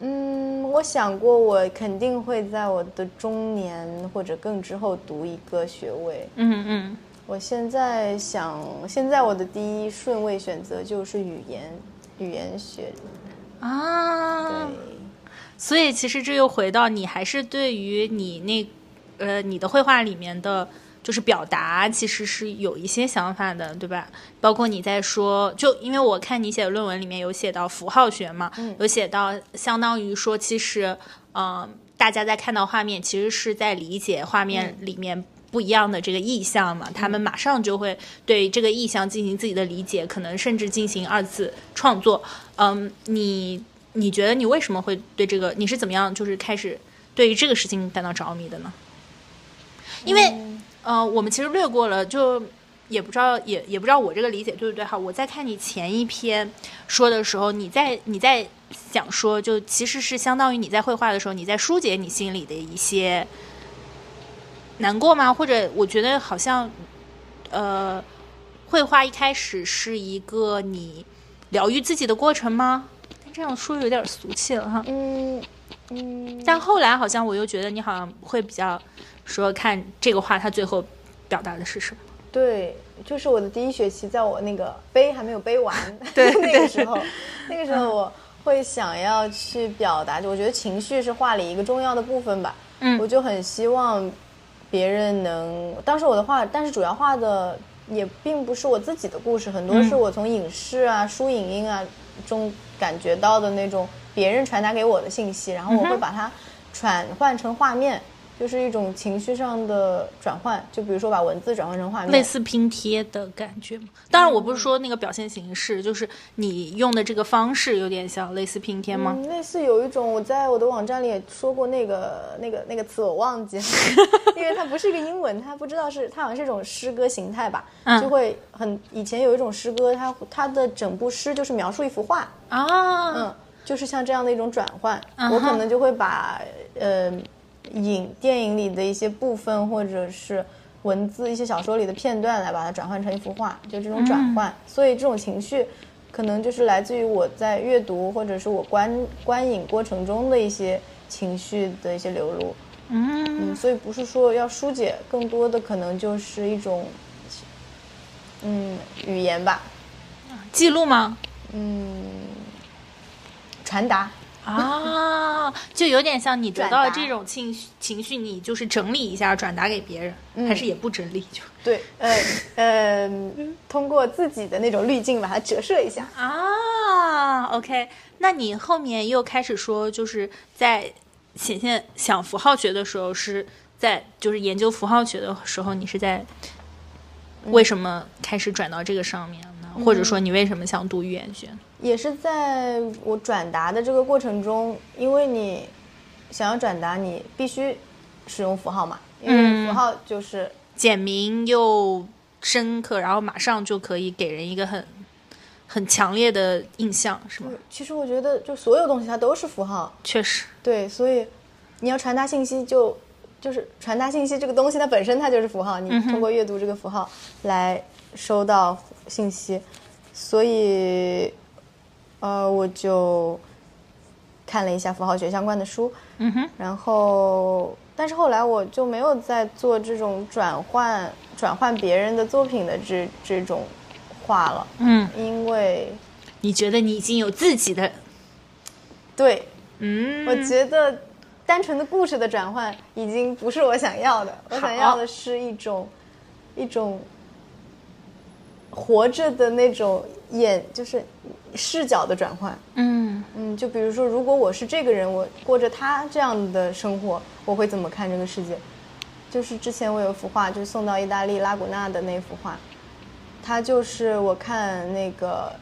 嗯，我想过我肯定会在我的中年或者更之后读一个学位。嗯嗯，我现在想，现在我的第一顺位选择就是语言，语言学。啊，对，所以其实这又回到你还是对于你那呃你的绘画里面的就是表达其实是有一些想法的，对吧？包括你在说，就因为我看你写的论文里面有写到符号学嘛，有写到相当于说，其实，嗯、大家在看到画面，其实是在理解画面里面不一样的这个意象嘛，他们马上就会对这个意象进行自己的理解，可能甚至进行二次创作。嗯，你你觉得你为什么会对这个？你是怎么样就是开始对于这个事情感到着迷的呢？因为、呃，我们其实略过了，就也不知道也也不知道我这个理解对不对哈。我在看你前一篇说的时候，你在你在想说，就其实是相当于你在绘画的时候，你在疏解你心里的一些难过吗？或者我觉得好像呃，绘画一开始是一个你疗愈自己的过程吗？但这样说有点俗气了哈。嗯嗯，但后来好像我又觉得你好像会比较说看这个画它最后表达的是什么。对，就是我的第一学期，在我那个背还没有背完，对 那个时候，那个时候我会想要去表达，我觉得情绪是画里一个重要的部分吧。嗯我就很希望别人能，当时我的画，但是主要画的也并不是我自己的故事，很多是我从影视啊、书影音啊中感觉到的那种别人传达给我的信息，然后我会把它转换成画面。就是一种情绪上的转换，就比如说把文字转换成画面，类似拼贴的感觉吗？当然，我不是说那个表现形式，就是你用的这个方式有点像类似拼贴吗？嗯，类似有一种，我在我的网站里也说过那个那个那个词，我忘记了，因为它不是一个英文，它不知道是它好像是一种诗歌形态吧，嗯就会很以前有一种诗歌，它它的整部诗就是描述一幅画，啊，嗯，就是像这样的一种转换，我可能就会把呃影电影里的一些部分或者是文字一些小说里的片段来把它转换成一幅画，就这种转嗯换，所以这种情绪可能就是来自于我在阅读或者是我观观影过程中的一些情绪的一些流露，嗯，嗯，所以不是说要疏解，更多的可能就是一种嗯语言吧，记录吗？嗯，传达。啊，就有点像你得到了这种情绪，情绪你就是整理一下，转达给别人，嗯还是也不整理就对，呃 呃，通过自己的那种滤镜把它折射一下。啊？OK，那你后面又开始说，就是在显现想符号学的时候，是在就是研究符号学的时候，你是在为什么开始转到这个上面呢？或者说你为什么想读语言学呢？也是在我转达的这个过程中，因为你想要转达，你必须使用符号嘛，因为符号就是简明又深刻，然后马上就可以给人一个很很强烈的印象，是吗？其实我觉得就所有东西它都是符号，确实，对，所以你要传达信息就就是传达信息这个东西它本身它就是符号，你通过阅读这个符号来收到信息，所以呃我就看了一下符号学相关的书，嗯哼，然后但是后来我就没有再做这种转换转换别人的作品的这这种画了，嗯，因为你觉得你已经有自己的，对。嗯，我觉得单纯的故事的转换已经不是我想要的，我想要的是一种一种活着的那种眼，就是视角的转换。嗯嗯，就比如说，如果我是这个人，我过着他这样的生活，我会怎么看这个世界？就是之前我有一幅画，就是送到意大利拉古纳的那幅画，它就是我看那个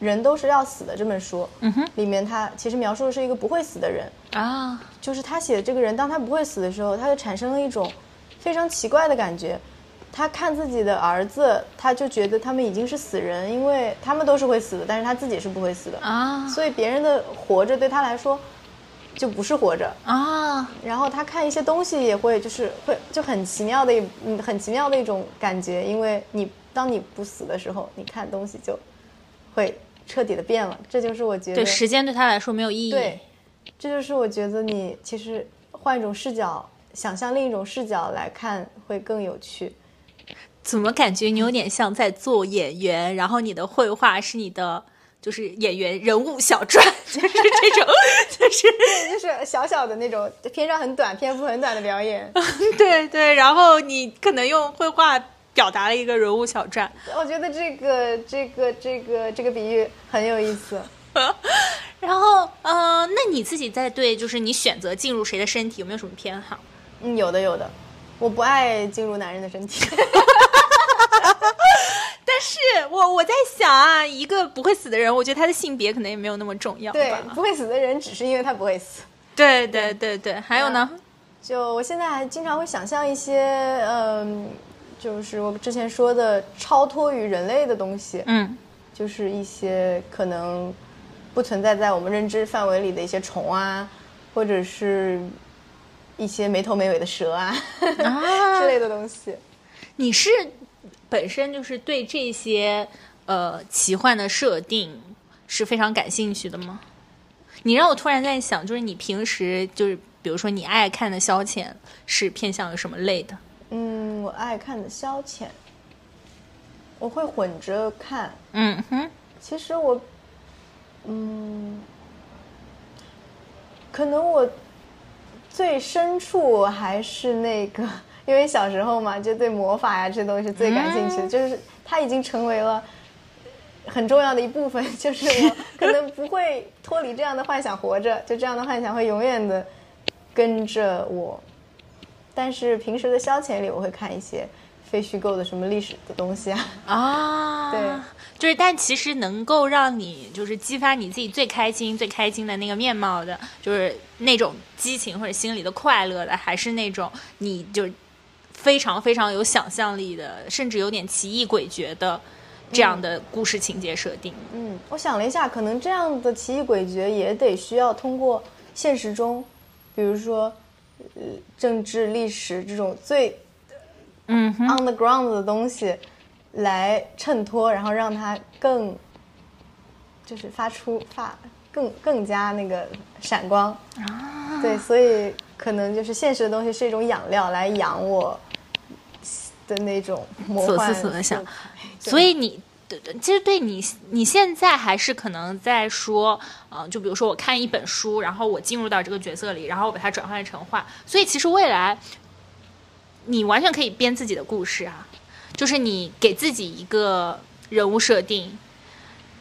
《人都是要死的》这本书，嗯哼里面他其实描述的是一个不会死的人，啊，就是他写的这个人，当他不会死的时候，他就产生了一种非常奇怪的感觉。他看自己的儿子，他就觉得他们已经是死人，因为他们都是会死的，但是他自己是不会死的。啊所以别人的活着对他来说就不是活着。啊，然后他看一些东西也会就是会就很奇妙的一嗯很奇妙的一种感觉，因为你当你不死的时候，你看东西就会彻底的变了。这就是我觉得对，时间对他来说没有意义。对，这就是我觉得你其实换一种视角，想象另一种视角来看会更有趣。怎么感觉你有点像在做演员，然后你的绘画是你的就是演员人物小传，就是这种，就是就是小小的那种篇章很短、篇幅很短的表演。对对，然后你可能用绘画表达了一个人物小传。我觉得这个这个这个这个比喻很有意思。然后，呃，那你自己在对就是你选择进入谁的身体有没有什么偏好？嗯，有的有的，我不爱进入男人的身体。但是我我在想啊，一个不会死的人，我觉得他的性别可能也没有那么重要对吧，不会死的人只是因为他不会死。对对对对，还有呢？就我现在还经常会想象一些，嗯、就是我之前说的超脱于人类的东西，嗯就是一些可能不存在在我们认知范围里的一些虫啊，或者是一些没头没尾的蛇啊 啊之类的东西。你是本身就是对这些呃奇幻的设定是非常感兴趣的吗？你让我突然在想，就是你平时就是比如说你爱看的消遣是偏向于什么类的？嗯，我爱看的消遣，我会混着看。嗯哼，其实我，嗯，可能我最深处还是那个，因为小时候嘛，就对魔法呀这些东西最感兴趣的，就是它已经成为了很重要的一部分，就是我可能不会脱离这样的幻想活着，就这样的幻想会永远的跟着我。但是平时的消遣里，我会看一些非虚构的什么历史的东西啊。啊，对，就是但其实能够让你就是激发你自己最开心、最开心的那个面貌的，就是那种激情或者心里的快乐的，还是那种你就非常非常有想象力的，甚至有点奇异诡谲的这样的故事情节设定。嗯，我想了一下，可能这样的奇异诡谲也得需要通过现实中，比如说，呃，政治、历史这种最嗯，on the ground 的东西来衬托，然后让它更，就是发出发更更加那个闪光。啊，对，所以可能就是现实的东西是一种养料来养我的那种魔所幻思所想色彩。对所以你。对对，其实对你，你现在还是可能在说，呃，就比如说我看一本书，然后我进入到这个角色里，然后我把它转换成画，所以其实未来你完全可以编自己的故事啊，就是你给自己一个人物设定，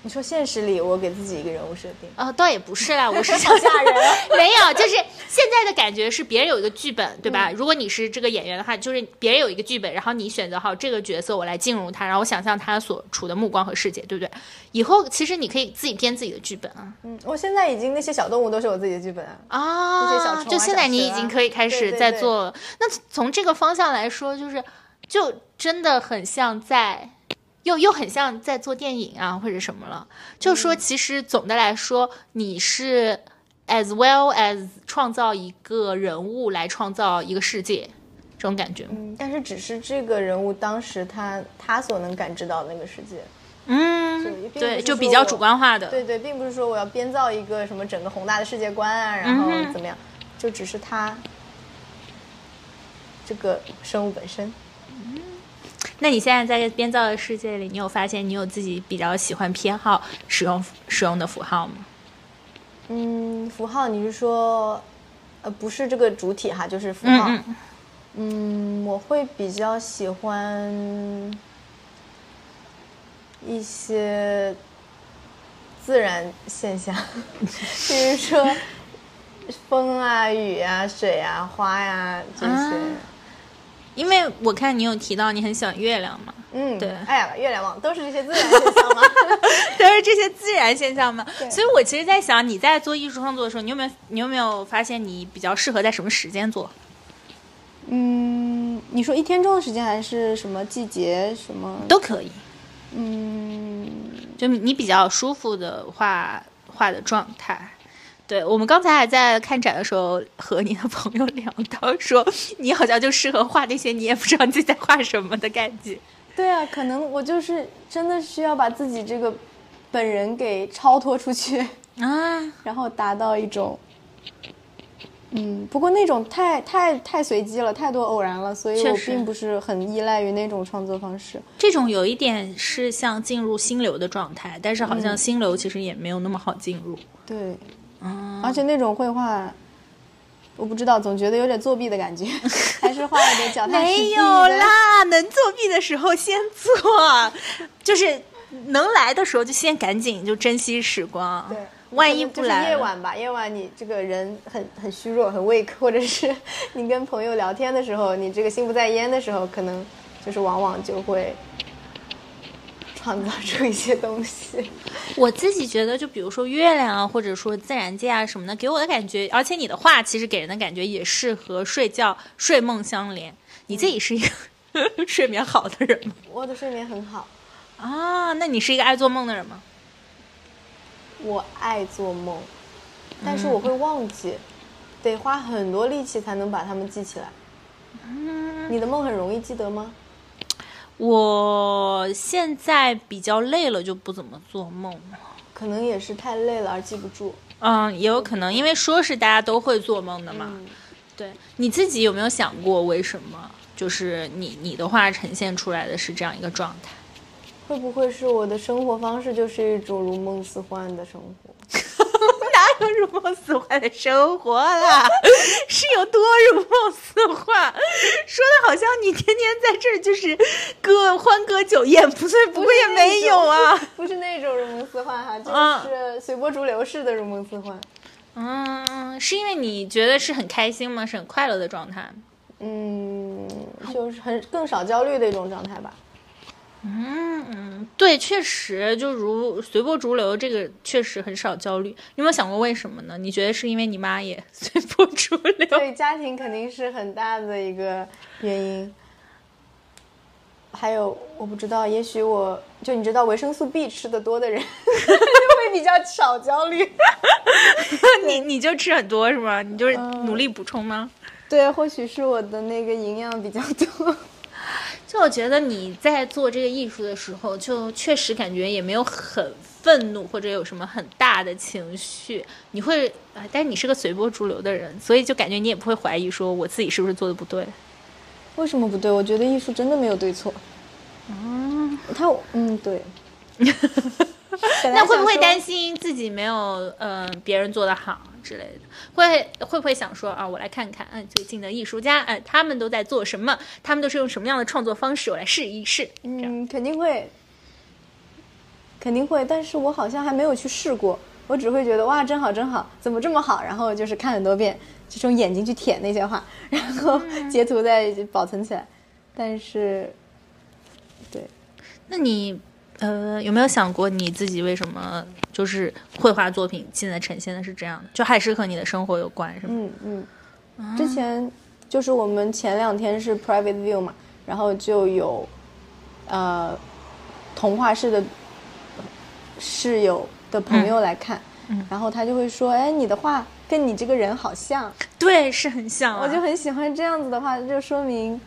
你说现实里我给自己一个人物设定，呃，倒也不是啦，我是想吓人。没有，就是现在的感觉是别人有一个剧本，对吧？如果你是这个演员的话，就是别人有一个剧本，然后你选择好这个角色，我来进入他，然后我想象他所处的目光和世界，对不对？以后其实你可以自己编自己的剧本啊嗯，我现在已经那些小动物都是我自己的剧本啊。啊！这些小虫啊就现在你已经可以开始对对对在做。那从这个方向来说，就是就真的很像在。又又很像在做电影啊，或者什么了。就说其实总的来说，你是 as well as 创造一个人物来创造一个世界，这种感觉。嗯，但是只是这个人物当时他他所能感知到的那个世界。嗯对，就比较主观化的。对对，并不是说我要编造一个什么整个宏大的世界观啊，然后怎么样，就只是他这个生物本身。那你现在在编造的世界里，你有发现你有自己比较喜欢偏好使用使用的符号吗？嗯，符号你是说，呃，不是这个主体哈，就是符号。嗯嗯嗯，我会比较喜欢一些自然现象，比如说风啊、雨啊、水啊、花呀、这些。啊因为我看你有提到你很喜欢月亮嘛，嗯，对哎呀，月亮网都是这些自然现象吗？都是这些自然现象嘛。所以我其实，在想你在做艺术创作的时候，你有没有你有没有发现你比较适合在什么时间做？嗯，你说一天中的时间还是什么季节？什么？都可以，嗯，就你比较舒服的画画的状态。对我们刚才还在看展的时候，和你的朋友聊到说，你好像就适合画那些你也不知道自己在画什么的感觉。对啊，可能我就是真的需要把自己这个本人给超脱出去，啊，然后达到一种嗯，不过那种太太太随机了，太多偶然了，所以我并不是很依赖于那种创作方式。这种有一点是像进入心流的状态，但是好嗯像心流其实也没有那么好进入。对，而且那种绘画，我不知道，总觉得有点作弊的感觉，还是画一点脚踏实地没有。啦，能作弊的时候先做，就是能来的时候就先赶紧就珍惜时光。对，万一不来夜晚吧，夜晚你这个人很很虚弱，很 weak，或者是你跟朋友聊天的时候，你这个心不在焉的时候，可能就是往往就会创造出一些东西。我自己觉得，就比如说月亮啊，或者说自然界啊什么的，给我的感觉，而且你的画其实给人的感觉也是和睡觉、睡梦相连。你自己是一个 睡眠好的人吗？我的睡眠很好，啊，那你是一个爱做梦的人吗？我爱做梦，但是我会忘记，得花很多力气才能把它们记起来。你的梦很容易记得吗？我现在比较累了，就不怎么做梦。可能也是太累了而记不住。嗯，也有可能，因为说是大家都会做梦的嘛。嗯对，你自己有没有想过为什么？就是你你的话呈现出来的是这样一个状态？会不会是我的生活方式就是一种如梦似幻的生活？如梦似幻的生活啦？是有多如梦似幻？说的好像你天天在这儿就是歌欢歌酒宴，不对，不过也没有啊。不是那种如梦似幻哈，嗯就是随波逐流式的如梦似幻。嗯，是因为你觉得是很开心吗？是很快乐的状态？嗯，就是很更少焦虑的一种状态吧。嗯，对，确实就如随波逐流，这个确实很少焦虑。你有没有想过为什么呢？你觉得是因为你妈也 随波逐流？对，家庭肯定是很大的一个原因。还有，我不知道，也许我就你知道维生素 B 吃的多的人就 会比较少焦虑。你你就吃很多是吗？你就是嗯努力补充吗？对，或许是我的那个营养比较多。就我觉得你在做这个艺术的时候，就确实感觉也没有很愤怒或者有什么很大的情绪。你会啊、但是你是个随波逐流的人，所以就感觉你也不会怀疑说我自己是不是做的不对。为什么不对？我觉得艺术真的没有对错。嗯，他嗯对。那会不会担心自己没有嗯、呃别人做的好之类的？会会不会想说啊，我来看看，嗯，最近的艺术家，嗯，他们都在做什么？他们都是用什么样的创作方式？我来试一试。嗯，肯定会，肯定会，但是我好像还没有去试过，我只会觉得哇，真好真好，怎么这么好？然后就是看很多遍，就用眼睛去舔那些画，然后截图再保存起来。但是，对，那你呃有没有想过你自己为什么就是绘画作品现在呈现的是这样的？就还是和你的生活有关，是吗？嗯嗯，之前就是我们前两天是 private view 嘛，然后就有呃童话室的室友的朋友来看，嗯然后他就会说，哎，你的画跟你这个人好像，对，是很像、啊。我就很喜欢这样子的话，就说明。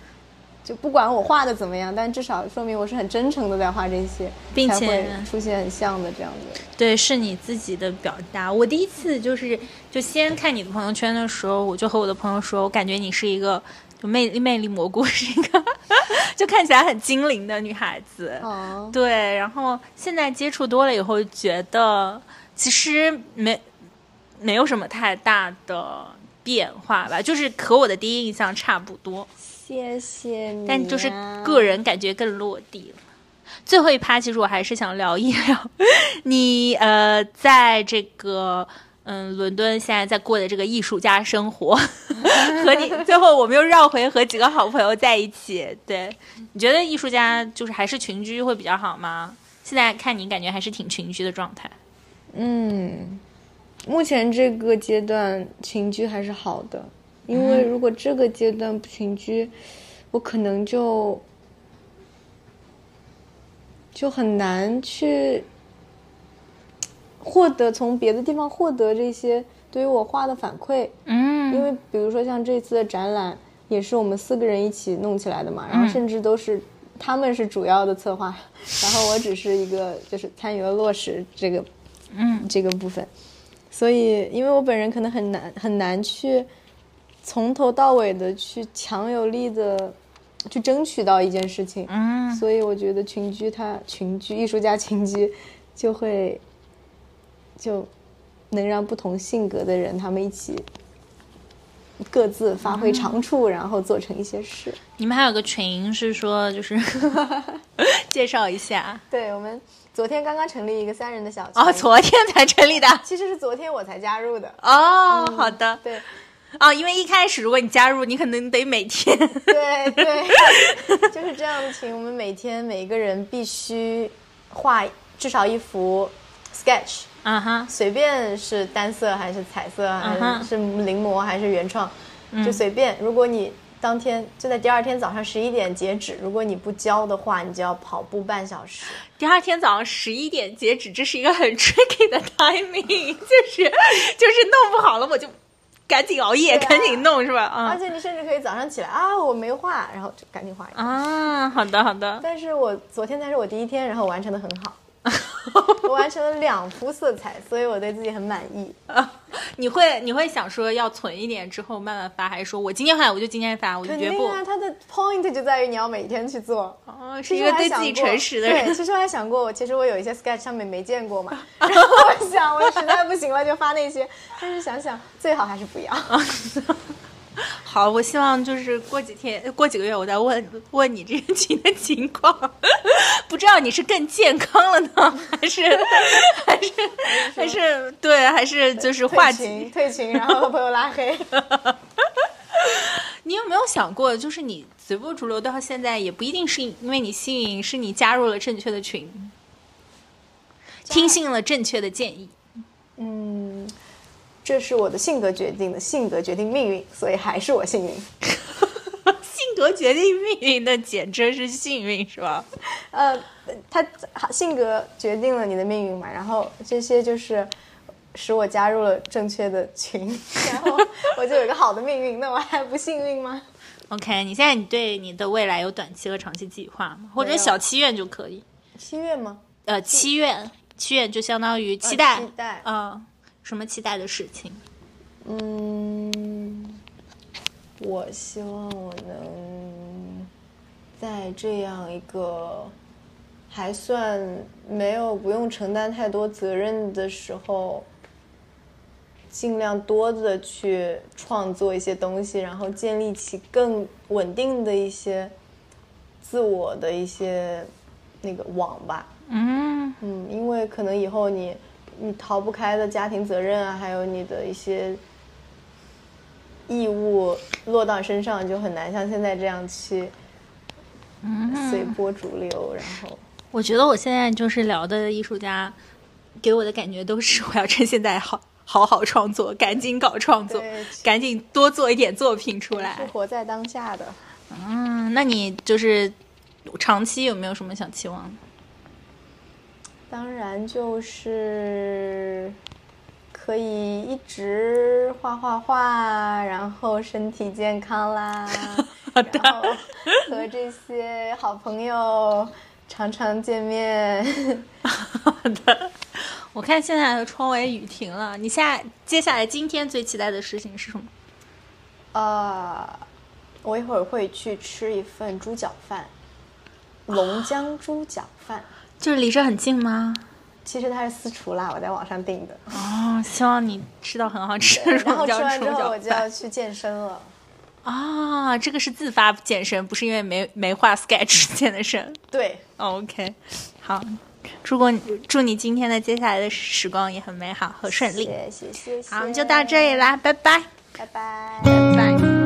就不管我画的怎么样，但至少说明我是很真诚的在画这些，并且出现很像的这样的。对，是你自己的表达。我第一次就是就先看你的朋友圈的时候，我就和我的朋友说，我感觉你是一个就魅力魅力蘑菇，是一个 就看起来很精灵的女孩子。哦，对，然后现在接触多了以后，觉得其实没没有什么太大的变化吧，就是和我的第一印象差不多，谢谢你、啊。但就是个人感觉更落地了。最后一趴，其实我还是想聊一聊你呃，在这个嗯伦敦现在在过的这个艺术家生活，和你最后我们又绕回和几个好朋友在一起。对，你觉得艺术家就是还是群居会比较好吗？现在看你感觉还是挺群居的状态。嗯，目前这个阶段群居还是好的，因为如果这个阶段不群居，我可能就就很难去获得从别的地方获得这些对于我画的反馈。嗯，因为比如说像这次的展览，也是我们四个人一起弄起来的嘛，然后甚至都是他们是主要的策划，然后我只是一个就是参与了落实这个，嗯，这个部分，所以因为我本人可能很难很难去从头到尾的去强有力的去争取到一件事情。嗯，所以我觉得群居他群居艺术家群居就会就能让不同性格的人他们一起各自发挥长处，然后做成一些事。你们还有个群是说就是 介绍一下。对我们昨天刚刚成立一个三人的小群，哦，昨天才成立的。其实是昨天我才加入的。哦，好的。对哦，因为一开始如果你加入，你可能得每天对对，就是这样的群。我们每天每个人必须画至少一幅 sketch，啊哈，随便是单色还是彩色，还是临摹还是原创，就随便。如果你当天就在第二天早上十一点截止，如果你不交的话，你就要跑步半小时。第二天早上十一点截止，这是一个很 tricky 的 timing，就是就是弄不好了我就赶紧熬夜，啊赶紧弄是吧？啊而啊且你甚至可以早上起来啊，我没画，然后就赶紧画一个。啊，好的好的，但是我昨天才是我第一天，然后完成的很好，我完成了两幅色彩，所以我对自己很满意。你会你会想说要存一点之后慢慢发，还是说我今天发我就今天发，我就绝不？肯定啊，它的 point 就在于你要每天去做。哦，是一个对自己诚实的对，人。其实我还想过，我其实我有一些 sketch 上面没见过嘛，然后我想我实在不行了就发那些，但是想想最好还是不要。好，我希望就是过几天、过几个月，我再问问你这个群的 情况，不知道你是更健康了呢，还是还是还是对，还是就是话题退群，？退群，然后把朋友拉黑。你有没有想过，就是你随波逐流到现在，也不一定是因为你幸运，是你加入了正确的群，听信了正确的建议。嗯，这是我的性格决定的，性格决定命运，所以还是我幸运。性格决定命运那简直是幸运，是吧？呃，他性格决定了你的命运嘛，然后这些就是使我加入了正确的群，然后我就有一个好的命运，那我还不幸运吗？OK，你现在你对你的未来有短期和长期计划吗？或者小七愿就可以。七月吗？呃，七愿，七愿就相当于期待，期待嗯、什么期待的事情？嗯，我希望我能在这样一个还算没有不用承担太多责任的时候，尽量多的去创作一些东西，然后建立起更稳定的一些自我的一些那个网吧。嗯嗯，因为可能以后你你逃不开的家庭责任啊，还有你的一些义务落到身上，就很难像现在这样去随波逐流。然后，我觉得我现在就是聊的艺术家，给我的感觉都是我要趁现在好好好创作，赶紧搞创作，赶紧多做一点作品出来是来。活在当下的。嗯，那你就是长期有没有什么想期望的？当然就是可以一直画画画，然后身体健康啦，然后和这些好朋友常常见面。好的，我看现在的窗外雨停了。你现在接下来今天最期待的事情是什么？呃，我一会儿会去吃一份猪脚饭，龙江猪脚饭。就是离这很近吗？其实它是私厨啦，我在网上订的。哦，希望你吃到很好吃的然后吃完之后，我就要去健身了。啊！这个是自发健身，不是因为没没画 sketch 健的身。对，哦 OK，好，祝过你祝你今天的接下来的时光也很美好和顺利。谢谢谢谢。好，我们就到这里，啦，拜拜，拜拜。拜拜。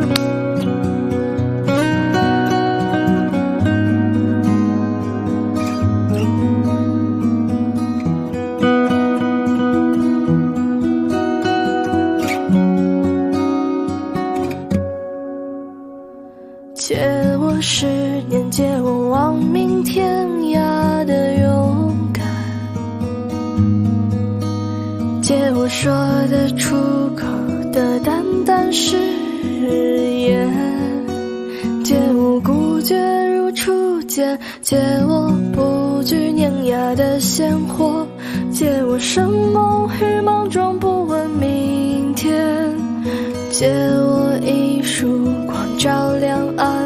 十年，借我亡命天涯的勇敢，借我说得出口的淡淡誓言，借我孤绝如初见，借我不惧碾压的鲜活，借我生猛与莽撞，不问明天，借我一束光。照亮暗